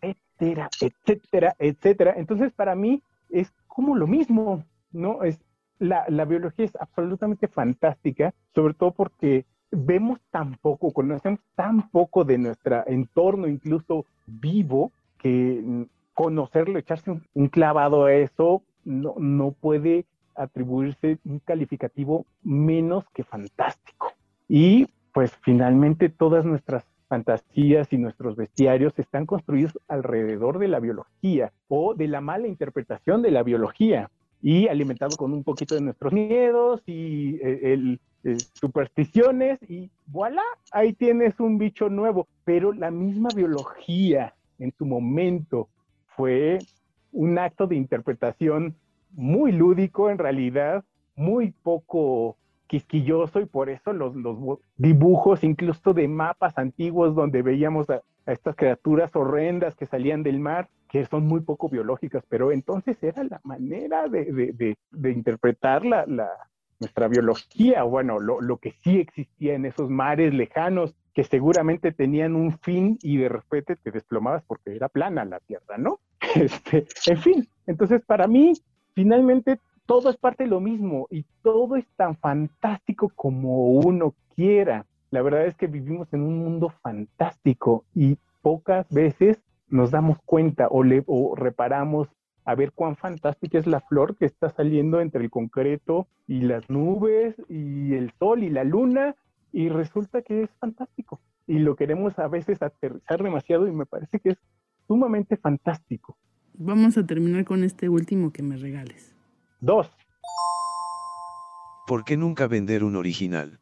etcétera, etcétera, etcétera. Entonces para mí es como lo mismo, ¿no? Es, la, biología es absolutamente fantástica, sobre todo porque vemos tan poco, conocemos tan poco de nuestro entorno, incluso vivo, que conocerlo, echarse un, clavado a eso, no, no puede atribuirse un calificativo menos que fantástico. Y pues finalmente todas nuestras fantasías y nuestros bestiarios están construidos alrededor de la biología o de la mala interpretación de la biología y alimentado con un poquito de nuestros miedos y eh, eh, supersticiones y voilà, ahí tienes un bicho nuevo. Pero la misma biología en su momento fue un acto de interpretación muy lúdico en realidad, muy poco quisquilloso y por eso los, dibujos incluso de mapas antiguos donde veíamos a, estas criaturas horrendas que salían del mar, que son muy poco biológicas, pero entonces era la manera de, interpretar la, nuestra biología, bueno, lo, lo, que sí existía en esos mares lejanos que seguramente tenían un fin y de repente te desplomabas porque era plana la tierra, ¿no? Este, en fin, entonces para mí, finalmente todo es parte de lo mismo y todo es tan fantástico como uno quiera. La verdad es que vivimos en un mundo fantástico y pocas veces nos damos cuenta o, le, reparamos a ver cuán fantástica es la flor que está saliendo entre el concreto y las nubes y el sol y la luna y resulta que es fantástico y lo queremos a veces aterrizar demasiado y me parece que es sumamente fantástico. Vamos a terminar con este último que me regales. Dos. ¿Por qué nunca vender un original?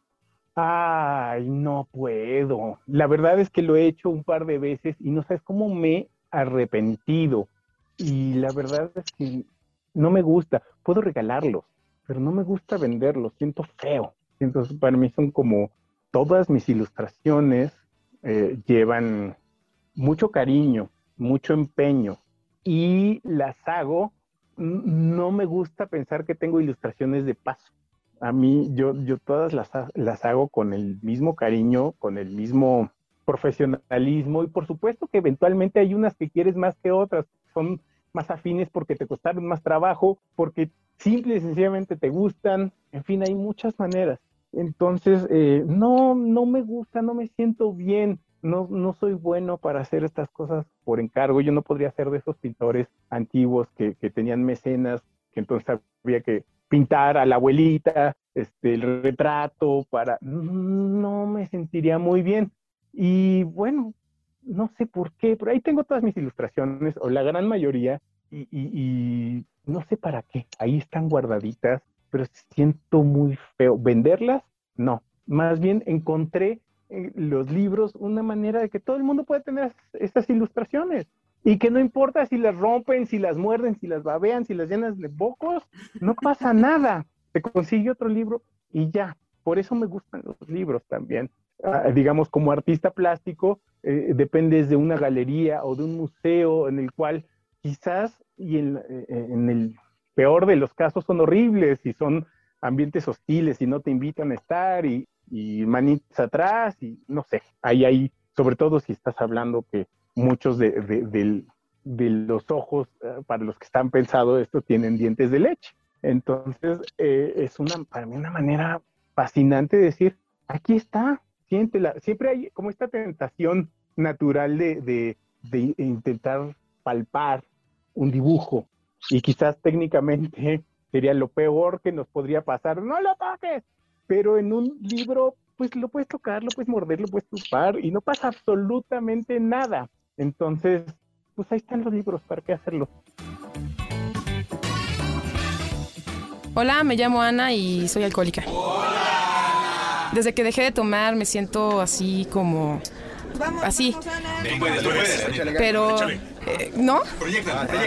Ay, no puedo. La verdad es que lo he hecho un par de veces y no sabes cómo me he arrepentido. Y la verdad es que no me gusta. Puedo regalarlos, pero no me gusta venderlos. Siento feo. Entonces, para mí son como todas mis ilustraciones eh, llevan mucho cariño, mucho empeño y las hago no me gusta pensar que tengo ilustraciones de paso. A mí, yo, yo todas las, las hago con el mismo cariño, con el mismo profesionalismo y por supuesto que eventualmente hay unas que quieres más que otras, son más afines porque te costaron más trabajo, porque simple y sencillamente te gustan, en fin, hay muchas maneras. Entonces, eh, no, no me gusta, no me siento bien no, no soy bueno para hacer estas cosas por encargo. Yo no podría ser de esos pintores antiguos que, tenían mecenas, que entonces había que pintar a la abuelita, este, el retrato, para... No me sentiría muy bien. Y bueno, no sé por qué, pero ahí tengo todas mis ilustraciones, o la gran mayoría, y, y no sé para qué. Ahí están guardaditas, pero siento muy feo. ¿Venderlas? No. Más bien encontré los libros una manera de que todo el mundo puede tener estas ilustraciones y que no importa si las rompen, si las muerden, si las babean, si las llenas de bocos, no pasa nada. Se consigue otro libro y ya. Por eso me gustan los libros también. Ah, digamos, como artista plástico, eh, dependes de una galería o de un museo en el cual quizás, y en, eh, en el peor de los casos, son horribles y son ambientes hostiles y no te invitan a estar y, y manitas atrás y no sé, ahí hay, sobre todo si estás hablando que muchos de, de, los ojos eh, para los que están pensados esto tienen dientes de leche. Entonces eh, es una, para mí una manera fascinante de decir, aquí está, siéntela. Siempre hay como esta tentación natural de, de, de intentar palpar un dibujo y quizás técnicamente sería lo peor que nos podría pasar. No lo toques, pero en un libro, pues lo puedes tocar, lo puedes morder, lo puedes chupar y no pasa absolutamente nada. Entonces, pues ahí están los libros, ¿para qué hacerlo? Hola, me llamo Ana y soy alcohólica. Desde que dejé de tomar me siento así como... así. Pero... Eh, ¿No?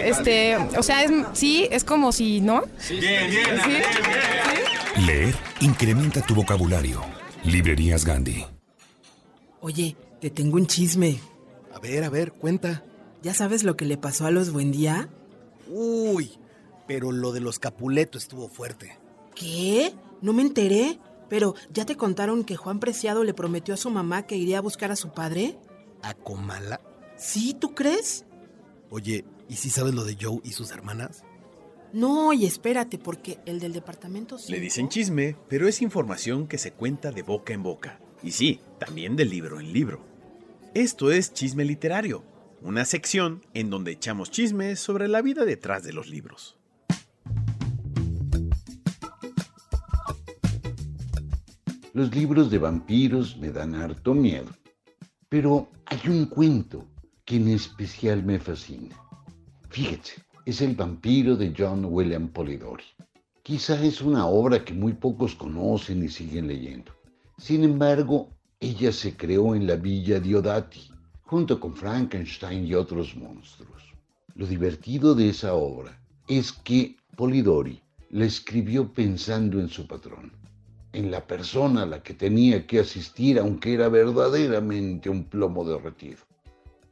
Este, o sea, es, sí, es como si, ¿no? Bien, bien, ¿Sí? Leer incrementa tu vocabulario. Librerías Gandhi. Oye, te tengo un chisme. A ver, a ver, cuenta. ¿Ya sabes lo que le pasó a los Buendía? Uy, pero lo de los Capuleto estuvo fuerte. ¿Qué? No me enteré. Pero, ¿ya te contaron que Juan Preciado le prometió a su mamá que iría a buscar a su padre? ¿A Comala? Sí, ¿tú crees? Oye, ¿y si sabes lo de Joe y sus hermanas? No, y espérate, porque el del departamento Le dicen chisme, pero es información que se cuenta de boca en boca. Y sí, también de libro en libro. Esto es Chisme Literario, una sección en donde echamos chismes sobre la vida detrás de los libros. Los libros de vampiros me dan harto miedo. Pero hay un cuento que en especial me fascina. Fíjate, es El vampiro de John William Polidori. Quizá es una obra que muy pocos conocen y siguen leyendo. Sin embargo, ella se creó en la villa Diodati, junto con Frankenstein y otros monstruos. Lo divertido de esa obra es que Polidori la escribió pensando en su patrón, en la persona a la que tenía que asistir aunque era verdaderamente un plomo derretido.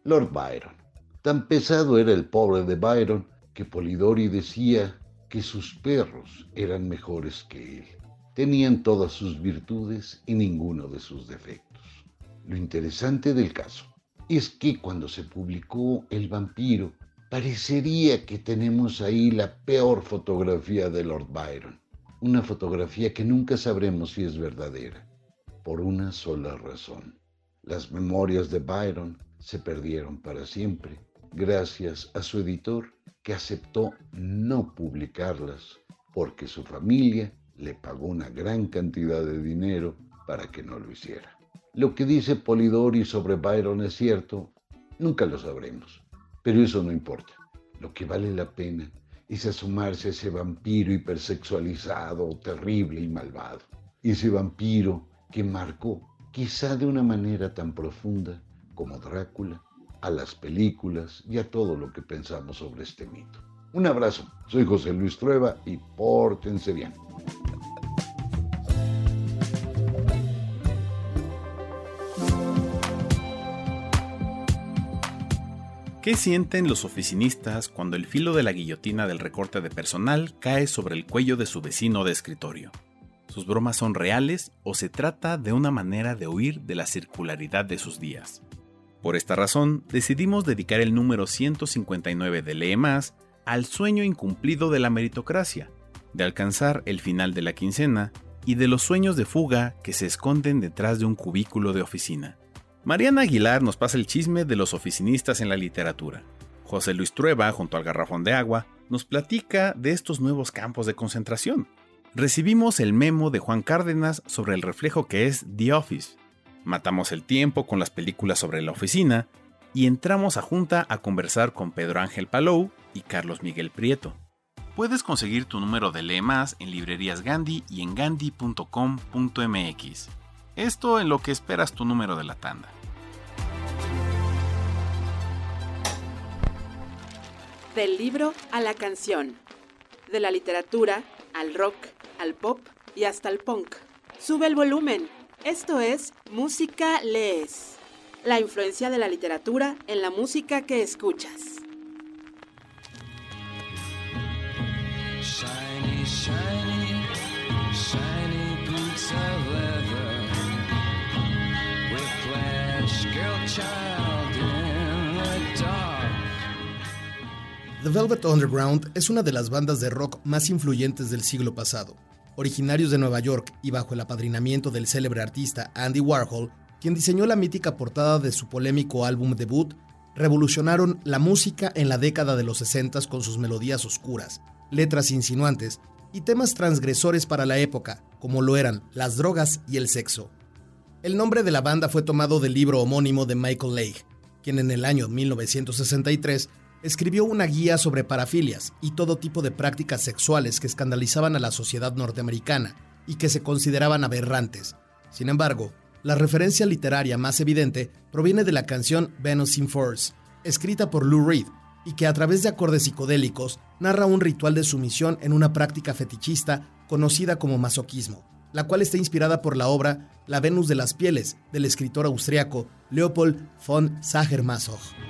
Lord Byron. Tan pesado era el pobre de Byron que Polidori decía que sus perros eran mejores que él. Tenían todas sus virtudes y ninguno de sus defectos. Lo interesante del caso es que cuando se publicó El vampiro, parecería que tenemos ahí la peor fotografía de Lord Byron. Una fotografía que nunca sabremos si es verdadera, por una sola razón. Las memorias de Byron se perdieron para siempre gracias a su editor que aceptó no publicarlas porque su familia le pagó una gran cantidad de dinero para que no lo hiciera. Lo que dice Polidori sobre Byron es cierto, nunca lo sabremos, pero eso no importa. Lo que vale la pena es asomarse a ese vampiro hipersexualizado, terrible y malvado. Ese vampiro que marcó, quizá de una manera tan profunda como Drácula, a las películas y a todo lo que pensamos sobre este mito. Un abrazo, soy José Luis Trueba y pórtense bien. ¿Qué sienten los oficinistas cuando el filo de la guillotina del recorte de personal cae sobre el cuello de su vecino de escritorio? ¿Sus bromas son reales o se trata de una manera de huir de la circularidad de sus días? Por esta razón, decidimos dedicar el número 159 de Lee Más al sueño incumplido de la meritocracia, de alcanzar el final de la quincena y de los sueños de fuga que se esconden detrás de un cubículo de oficina. Mariana Aguilar nos pasa el chisme de los oficinistas en la literatura. José Luis Trueba, junto al garrafón de agua, nos platica de estos nuevos campos de concentración. Recibimos el memo de Juan Cárdenas sobre el reflejo que es The Office, matamos el tiempo con las películas sobre la oficina y entramos a junta a conversar con Pedro Ángel Palou y Carlos Miguel Prieto. Puedes conseguir tu número de Lee en librerías Gandhi y en gandhi.com.mx. Esto en lo que esperas tu número de la tanda. Del libro a la canción. De la literatura al rock, al pop y hasta el punk. Sube el volumen esto es Música Lees, la influencia de la literatura en la música que escuchas. The Velvet Underground es una de las bandas de rock más influyentes del siglo pasado originarios de Nueva York y bajo el apadrinamiento del célebre artista Andy Warhol, quien diseñó la mítica portada de su polémico álbum debut, revolucionaron la música en la década de los 60 con sus melodías oscuras, letras insinuantes y temas transgresores para la época, como lo eran las drogas y el sexo. El nombre de la banda fue tomado del libro homónimo de Michael Leigh, quien en el año 1963 escribió una guía sobre parafilias y todo tipo de prácticas sexuales que escandalizaban a la sociedad norteamericana y que se consideraban aberrantes. Sin embargo, la referencia literaria más evidente proviene de la canción Venus in Force, escrita por Lou Reed, y que a través de acordes psicodélicos narra un ritual de sumisión en una práctica fetichista conocida como masoquismo, la cual está inspirada por la obra La Venus de las Pieles del escritor austriaco Leopold von Sacher-Masoch.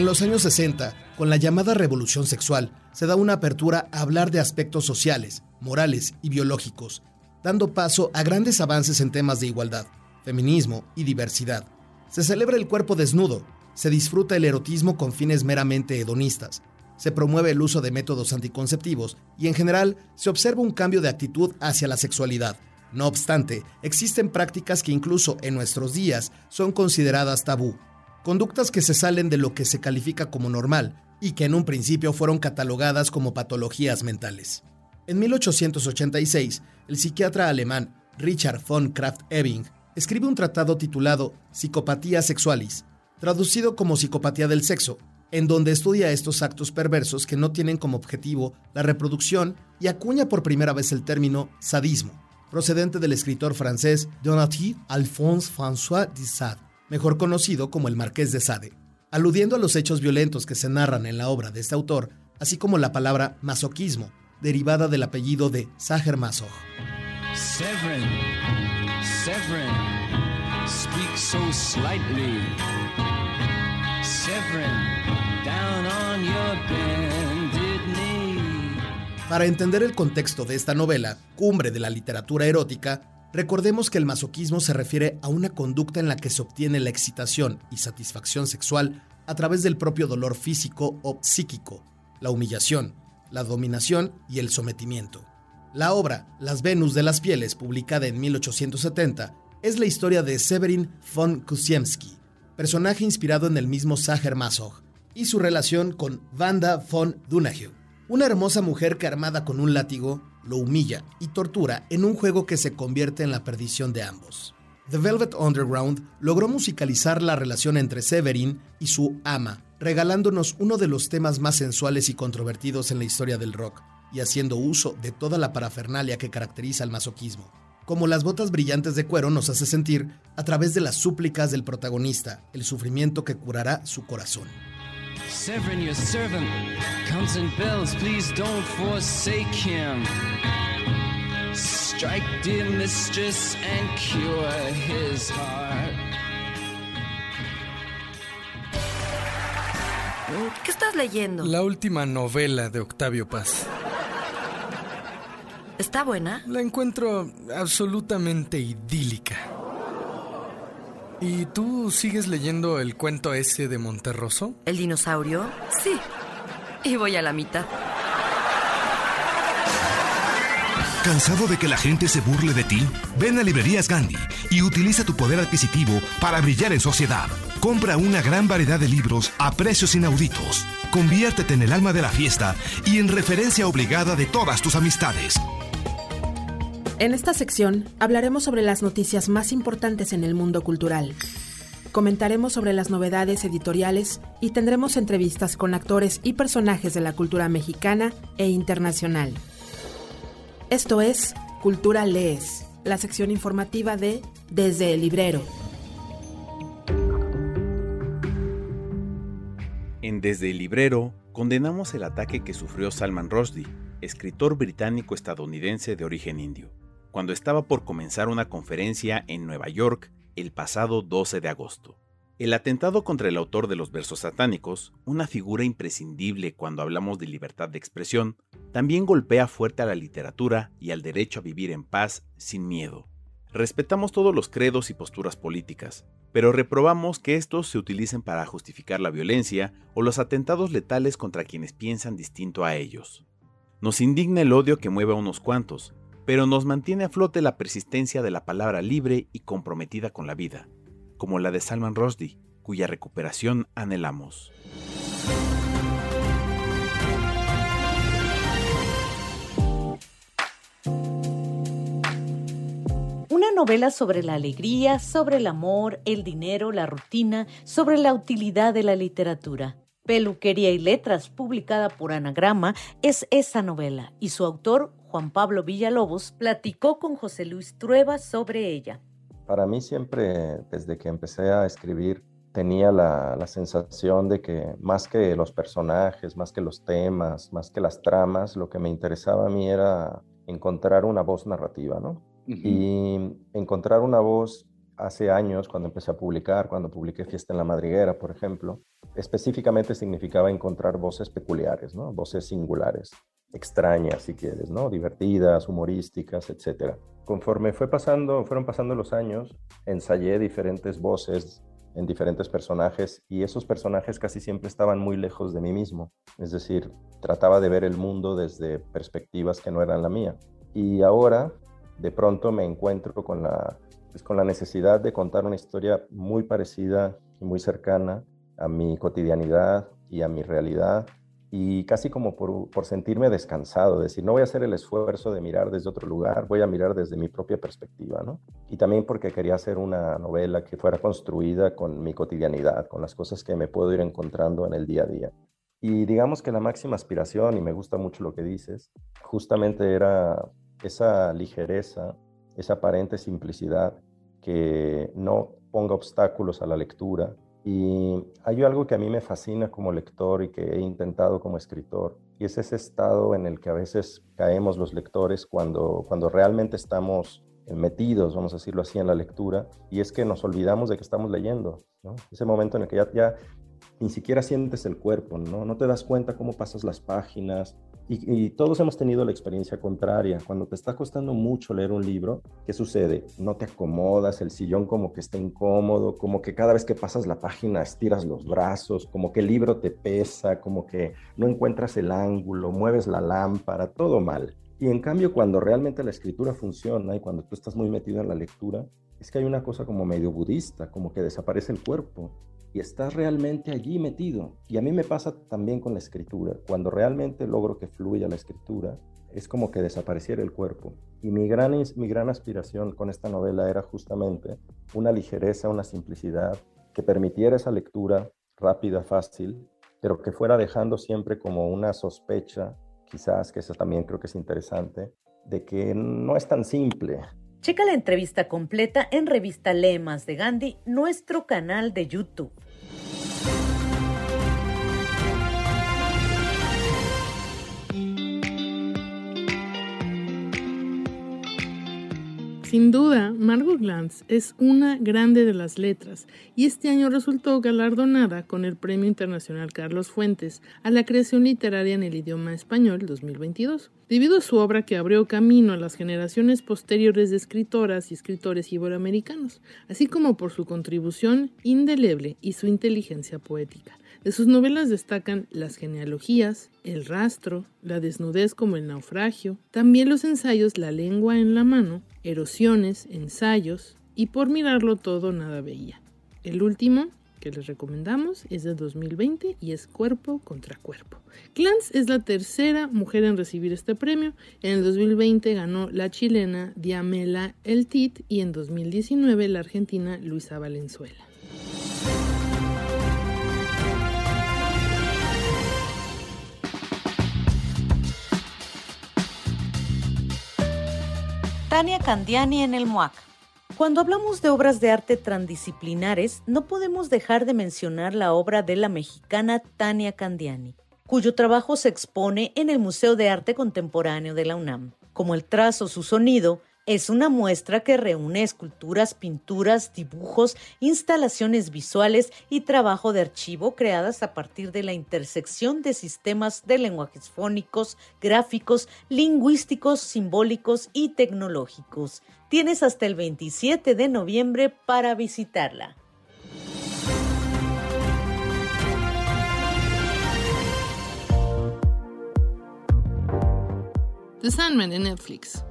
En los años 60, con la llamada revolución sexual, se da una apertura a hablar de aspectos sociales, morales y biológicos, dando paso a grandes avances en temas de igualdad, feminismo y diversidad. Se celebra el cuerpo desnudo, se disfruta el erotismo con fines meramente hedonistas, se promueve el uso de métodos anticonceptivos y en general se observa un cambio de actitud hacia la sexualidad, No obstante, existen prácticas que incluso en nuestros días son consideradas tabú, conductas que se salen de lo que se califica como normal y que en un principio fueron catalogadas como patologías mentales. En 1886, el psiquiatra alemán Richard von Kraft-Ebing escribe un tratado titulado Psicopatía Sexualis, traducido como psicopatía del sexo, en donde estudia estos actos perversos que no tienen como objetivo la reproducción y acuña por primera vez el término sadismo, procedente del escritor francés Donatille Alphonse François Sade, mejor conocido como el Marqués de Sade, aludiendo a los hechos violentos que se narran en la obra de este autor, así como la palabra masoquismo, derivada del apellido de Sacher Masoch. speak so slightly. down on your bended knee. Para entender el contexto de esta novela, cumbre de la literatura erótica, recordemos que el masoquismo se refiere a una conducta en la que se obtiene la excitación y satisfacción sexual a través del propio dolor físico o psíquico, la humillación, la dominación y el sometimiento. La obra Las Venus de las Pieles, publicada en 1870, es la historia de Severin von Kusiemski, personaje inspirado en el mismo Sacher Masoch, y su relación con Wanda von Dunahue, una hermosa mujer que armada con un látigo lo humilla y tortura en un juego que se convierte en la perdición de ambos. The Velvet Underground logró musicalizar la relación entre Severin y su ama, regalándonos uno de los temas más sensuales y controvertidos en la historia del rock, y haciendo uso de toda la parafernalia que caracteriza el masoquismo. Como las botas brillantes de cuero nos hace sentir a través de las súplicas del protagonista, el sufrimiento que curará su corazón. Severin, your servant, comes in bells, please don't forsake him. Strike, dear mistress, and cure his heart. ¿Qué estás leyendo? La última novela de Octavio Paz. ¿Está buena? La encuentro absolutamente idílica. ¿Y tú sigues leyendo el cuento ese de Monterroso? ¿El dinosaurio? Sí. Y voy a la mitad. ¿Cansado de que la gente se burle de ti? Ven a Librerías Gandhi y utiliza tu poder adquisitivo para brillar en sociedad. Compra una gran variedad de libros a precios inauditos. Conviértete en el alma de la fiesta y en referencia obligada de todas tus amistades. En esta sección hablaremos sobre las noticias más importantes en el mundo cultural. Comentaremos sobre las novedades editoriales y tendremos entrevistas con actores y personajes de la cultura mexicana e internacional. Esto es Cultura Lees, la sección informativa de Desde el Librero. En Desde el Librero condenamos el ataque que sufrió Salman Rushdie, escritor británico-estadounidense de origen indio cuando estaba por comenzar una conferencia en Nueva York el pasado 12 de agosto. El atentado contra el autor de los versos satánicos, una figura imprescindible cuando hablamos de libertad de expresión, también golpea fuerte a la literatura y al derecho a vivir en paz sin miedo. Respetamos todos los credos y posturas políticas, pero reprobamos que estos se utilicen para justificar la violencia o los atentados letales contra quienes piensan distinto a ellos. Nos indigna el odio que mueve a unos cuantos, pero nos mantiene a flote la persistencia de la palabra libre y comprometida con la vida, como la de Salman Rushdie, cuya recuperación anhelamos. Una novela sobre la alegría, sobre el amor, el dinero, la rutina, sobre la utilidad de la literatura. Peluquería y Letras, publicada por Anagrama, es esa novela y su autor, Juan Pablo Villalobos, platicó con José Luis Trueba sobre ella. Para mí siempre, desde que empecé a escribir, tenía la, sensación de que más que los personajes, más que los temas, más que las tramas, lo que me interesaba a mí era encontrar una voz narrativa, ¿no? Y encontrar una voz hace años, cuando empecé a publicar, cuando publiqué Fiesta en la Madriguera, por ejemplo, específicamente significaba encontrar voces peculiares, ¿no? Voces singulares, extrañas, si quieres, ¿no? Divertidas, humorísticas, etc. Conforme fue pasando, fueron pasando los años, ensayé diferentes voces en diferentes personajes y esos personajes casi siempre estaban muy lejos de mí mismo. Es decir, trataba de ver el mundo desde perspectivas que no eran la mía. Y ahora de pronto me encuentro con la, pues, con la necesidad de contar una historia muy parecida y muy cercana a mi cotidianidad y a mi realidad y casi como por, por, sentirme descansado, decir, no voy a hacer el esfuerzo de mirar desde otro lugar, voy a mirar desde mi propia perspectiva, ¿no? Y también porque quería hacer una novela que fuera construida con mi cotidianidad, con las cosas que me puedo ir encontrando en el día a día. Y digamos que la máxima aspiración, y me gusta mucho lo que dices, justamente era esa ligereza, esa aparente simplicidad que no ponga obstáculos a la lectura, y hay algo que a mí me fascina como lector y que he intentado como escritor, y es ese estado en el que a veces caemos los lectores cuando, cuando realmente estamos metidos, vamos a decirlo así, en la lectura, y es que nos olvidamos de que estamos leyendo, Ese momento en el que ya, ya ni siquiera sientes el cuerpo, ¿no? No te das cuenta cómo pasas las páginas, y, todos hemos tenido la experiencia contraria. Cuando te está costando mucho leer un libro, ¿qué sucede? No te acomodas, el sillón como que está incómodo, como que cada vez que pasas la página estiras los brazos, como que el libro te pesa, como que no encuentras el ángulo, mueves la lámpara, todo mal. Y en cambio, cuando realmente la escritura funciona y cuando tú estás muy metido en la lectura, es que hay una cosa como medio budista, como que desaparece el cuerpo y estás realmente allí metido. Y a mí me pasa también con la escritura. Cuando realmente logro que fluya la escritura, es como que desapareciera el cuerpo. Y mi gran, mi gran aspiración con esta novela era justamente una ligereza, una simplicidad que permitiera esa lectura rápida, fácil, pero que fuera dejando siempre como una sospecha, quizás, que eso también creo que es interesante, de que no es tan simple, Checa la entrevista completa en Revista Lemas de Gandhi, nuestro canal de YouTube. Sin duda, Margot Glantz es una grande de las letras y este año resultó galardonada con el Premio Internacional Carlos Fuentes a la creación literaria en el idioma español 2022, debido a su obra que abrió camino a las generaciones posteriores de escritoras y escritores iberoamericanos, así como por su contribución indeleble y su inteligencia poética. De sus novelas destacan Las genealogías, El rastro, La desnudez como el naufragio, también los ensayos La lengua en la mano, Erosiones, Ensayos y Por mirarlo todo nada veía. El último que les recomendamos es de 2020 y es Cuerpo contra Cuerpo. Glantz es la tercera mujer en recibir este premio. En el 2020 ganó la chilena Diamela El Tit y en 2019 la argentina Luisa Valenzuela. Tania Candiani en el MUAC. Cuando hablamos de obras de arte transdisciplinares, no podemos dejar de mencionar la obra de la mexicana Tania Candiani, cuyo trabajo se expone en el Museo de Arte Contemporáneo de la UNAM. Como el trazo, su sonido, es una muestra que reúne esculturas, pinturas, dibujos, instalaciones visuales y trabajo de archivo creadas a partir de la intersección de sistemas de lenguajes fónicos, gráficos, lingüísticos, simbólicos y tecnológicos. Tienes hasta el 27 de noviembre para visitarla. The Sandman Netflix.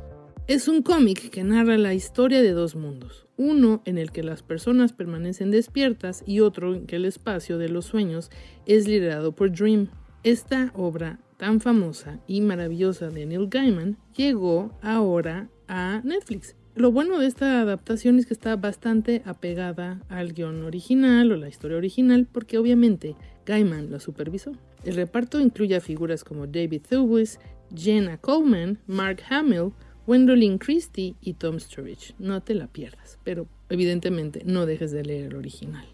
Es un cómic que narra la historia de dos mundos, uno en el que las personas permanecen despiertas y otro en que el espacio de los sueños es liderado por Dream. Esta obra tan famosa y maravillosa de Neil Gaiman llegó ahora a Netflix. Lo bueno de esta adaptación es que está bastante apegada al guion original o la historia original porque obviamente Gaiman la supervisó. El reparto incluye a figuras como David Thewlis, Jenna Coleman, Mark Hamill, Gwendolyn Christie y Tom Sturridge. No te la pierdas, pero evidentemente no dejes de leer el original.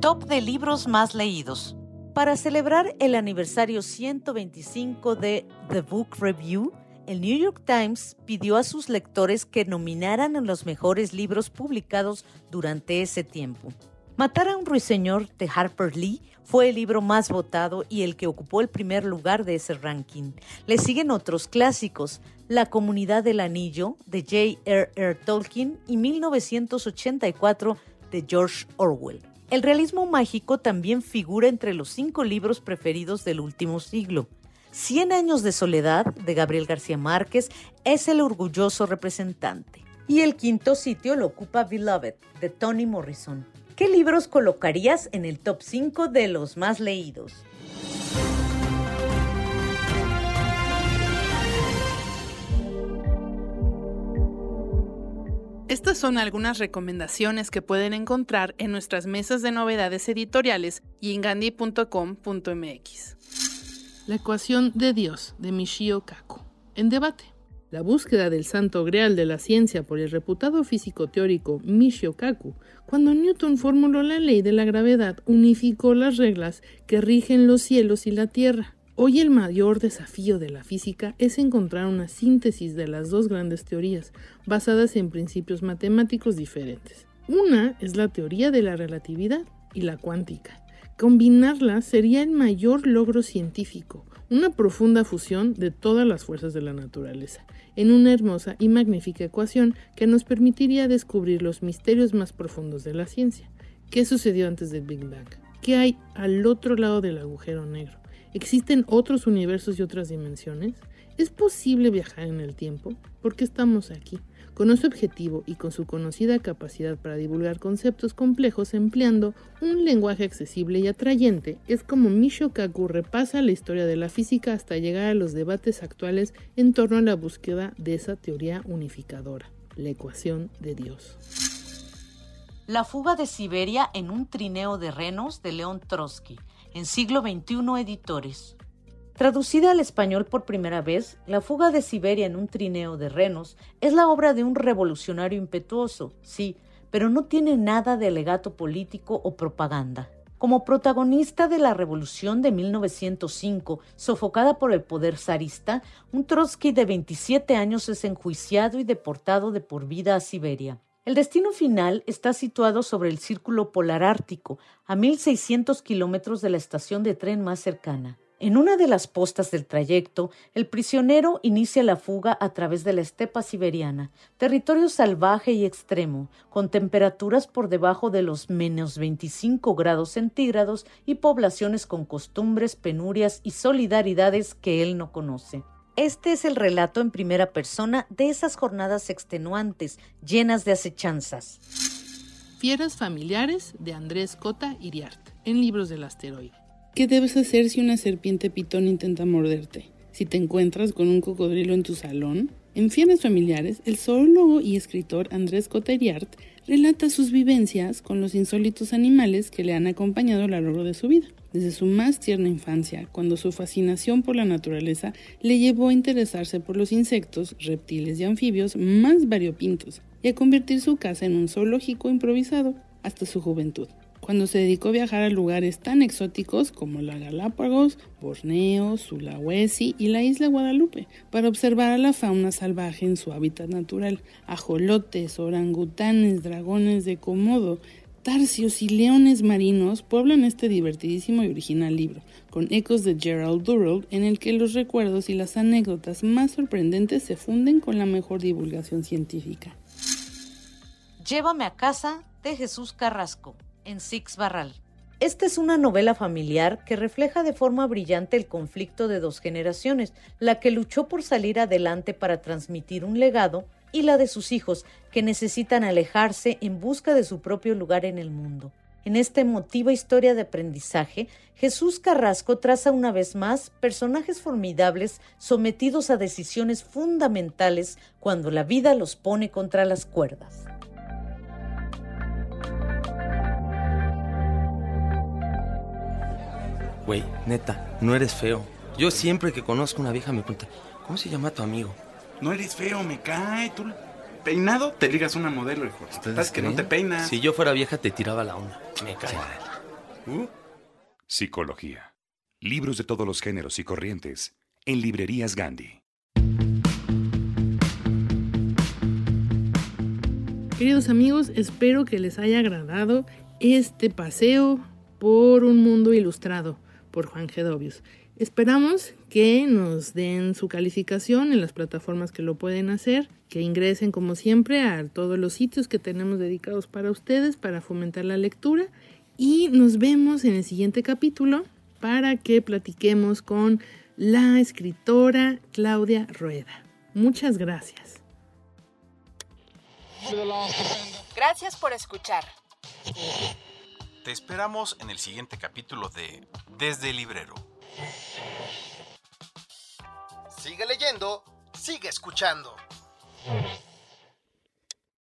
Top de libros más leídos. Para celebrar el aniversario 125 de The Book Review, el New York Times pidió a sus lectores que nominaran a los mejores libros publicados durante ese tiempo. Matar a un ruiseñor de Harper Lee fue el libro más votado y el que ocupó el primer lugar de ese ranking. Le siguen otros clásicos, La comunidad del anillo de J.R.R. Tolkien y 1984 de George Orwell. El realismo mágico también figura entre los cinco libros preferidos del último siglo. Cien años de soledad de Gabriel García Márquez es el orgulloso representante. Y el quinto sitio lo ocupa Beloved de Toni Morrison. ¿Qué libros colocarías en el top 5 de los más leídos? Estas son algunas recomendaciones que pueden encontrar en nuestras mesas de novedades editoriales y en gandhi.com.mx. La ecuación de Dios de Michio Kaku. En debate. La búsqueda del santo grial de la ciencia por el reputado físico teórico Michio Kaku, cuando Newton formuló la ley de la gravedad, unificó las reglas que rigen los cielos y la tierra. Hoy el mayor desafío de la física es encontrar una síntesis de las dos grandes teorías, basadas en principios matemáticos diferentes. Una es la teoría de la relatividad y la cuántica. Combinarlas sería el mayor logro científico, una profunda fusión de todas las fuerzas de la naturaleza, en una hermosa y magnífica ecuación que nos permitiría descubrir los misterios más profundos de la ciencia. ¿Qué sucedió antes del Big Bang? ¿Qué hay al otro lado del agujero negro? ¿Existen otros universos y otras dimensiones? ¿Es posible viajar en el tiempo? ¿Por qué estamos aquí? Con ese objetivo y con su conocida capacidad para divulgar conceptos complejos empleando un lenguaje accesible y atrayente, es como Michio Kaku repasa la historia de la física hasta llegar a los debates actuales en torno a la búsqueda de esa teoría unificadora, la ecuación de Dios. La fuga de Siberia en un trineo de renos de León Trotsky en siglo XXI Editores. Traducida al español por primera vez, La fuga de Siberia en un trineo de renos es la obra de un revolucionario impetuoso, sí, pero no tiene nada de alegato político o propaganda. Como protagonista de la revolución de 1905, sofocada por el poder zarista, un Trotsky de 27 años es enjuiciado y deportado de por vida a Siberia. El destino final está situado sobre el Círculo Polar Ártico, a 1.600 kilómetros de la estación de tren más cercana. En una de las postas del trayecto, el prisionero inicia la fuga a través de la estepa siberiana, territorio salvaje y extremo, con temperaturas por debajo de los menos 25 grados centígrados y poblaciones con costumbres, penurias y solidaridades que él no conoce. Este es el relato en primera persona de esas jornadas extenuantes, llenas de acechanzas. Fieras familiares de Andrés Cota Iriart, en Libros del Asteroide. ¿Qué debes hacer si una serpiente pitón intenta morderte? Si te encuentras con un cocodrilo en tu salón. En Fieras familiares, el zoólogo y escritor Andrés Cota Iriart relata sus vivencias con los insólitos animales que le han acompañado a lo largo de su vida desde su más tierna infancia, cuando su fascinación por la naturaleza le llevó a interesarse por los insectos, reptiles y anfibios más variopintos, y a convertir su casa en un zoológico improvisado hasta su juventud, cuando se dedicó a viajar a lugares tan exóticos como la Galápagos, Borneo, Sulawesi y la isla Guadalupe, para observar a la fauna salvaje en su hábitat natural, ajolotes, orangutanes, dragones de Komodo, Tarsios y leones marinos pueblan este divertidísimo y original libro, con ecos de Gerald Durrell, en el que los recuerdos y las anécdotas más sorprendentes se funden con la mejor divulgación científica. Llévame a casa de Jesús Carrasco, en Six Barral. Esta es una novela familiar que refleja de forma brillante el conflicto de dos generaciones, la que luchó por salir adelante para transmitir un legado y la de sus hijos, que necesitan alejarse en busca de su propio lugar en el mundo. En esta emotiva historia de aprendizaje, Jesús Carrasco traza una vez más personajes formidables sometidos a decisiones fundamentales cuando la vida los pone contra las cuerdas. Güey, neta, no eres feo. Yo siempre que conozco una vieja me pregunta, ¿cómo se llama tu amigo? No eres feo, me cae. Tú peinado te ligas una modelo, hijo. ¿Estás que no te peinas? Si yo fuera vieja te tiraba la onda. Me cae. Uh. Psicología. Libros de todos los géneros y corrientes en librerías Gandhi. Queridos amigos, espero que les haya agradado este paseo por un mundo ilustrado por Juan Gedovius. Esperamos que nos den su calificación en las plataformas que lo pueden hacer, que ingresen como siempre a todos los sitios que tenemos dedicados para ustedes para fomentar la lectura y nos vemos en el siguiente capítulo para que platiquemos con la escritora Claudia Rueda. Muchas gracias. Gracias por escuchar. Te esperamos en el siguiente capítulo de Desde el Librero. Sigue leyendo, sigue escuchando.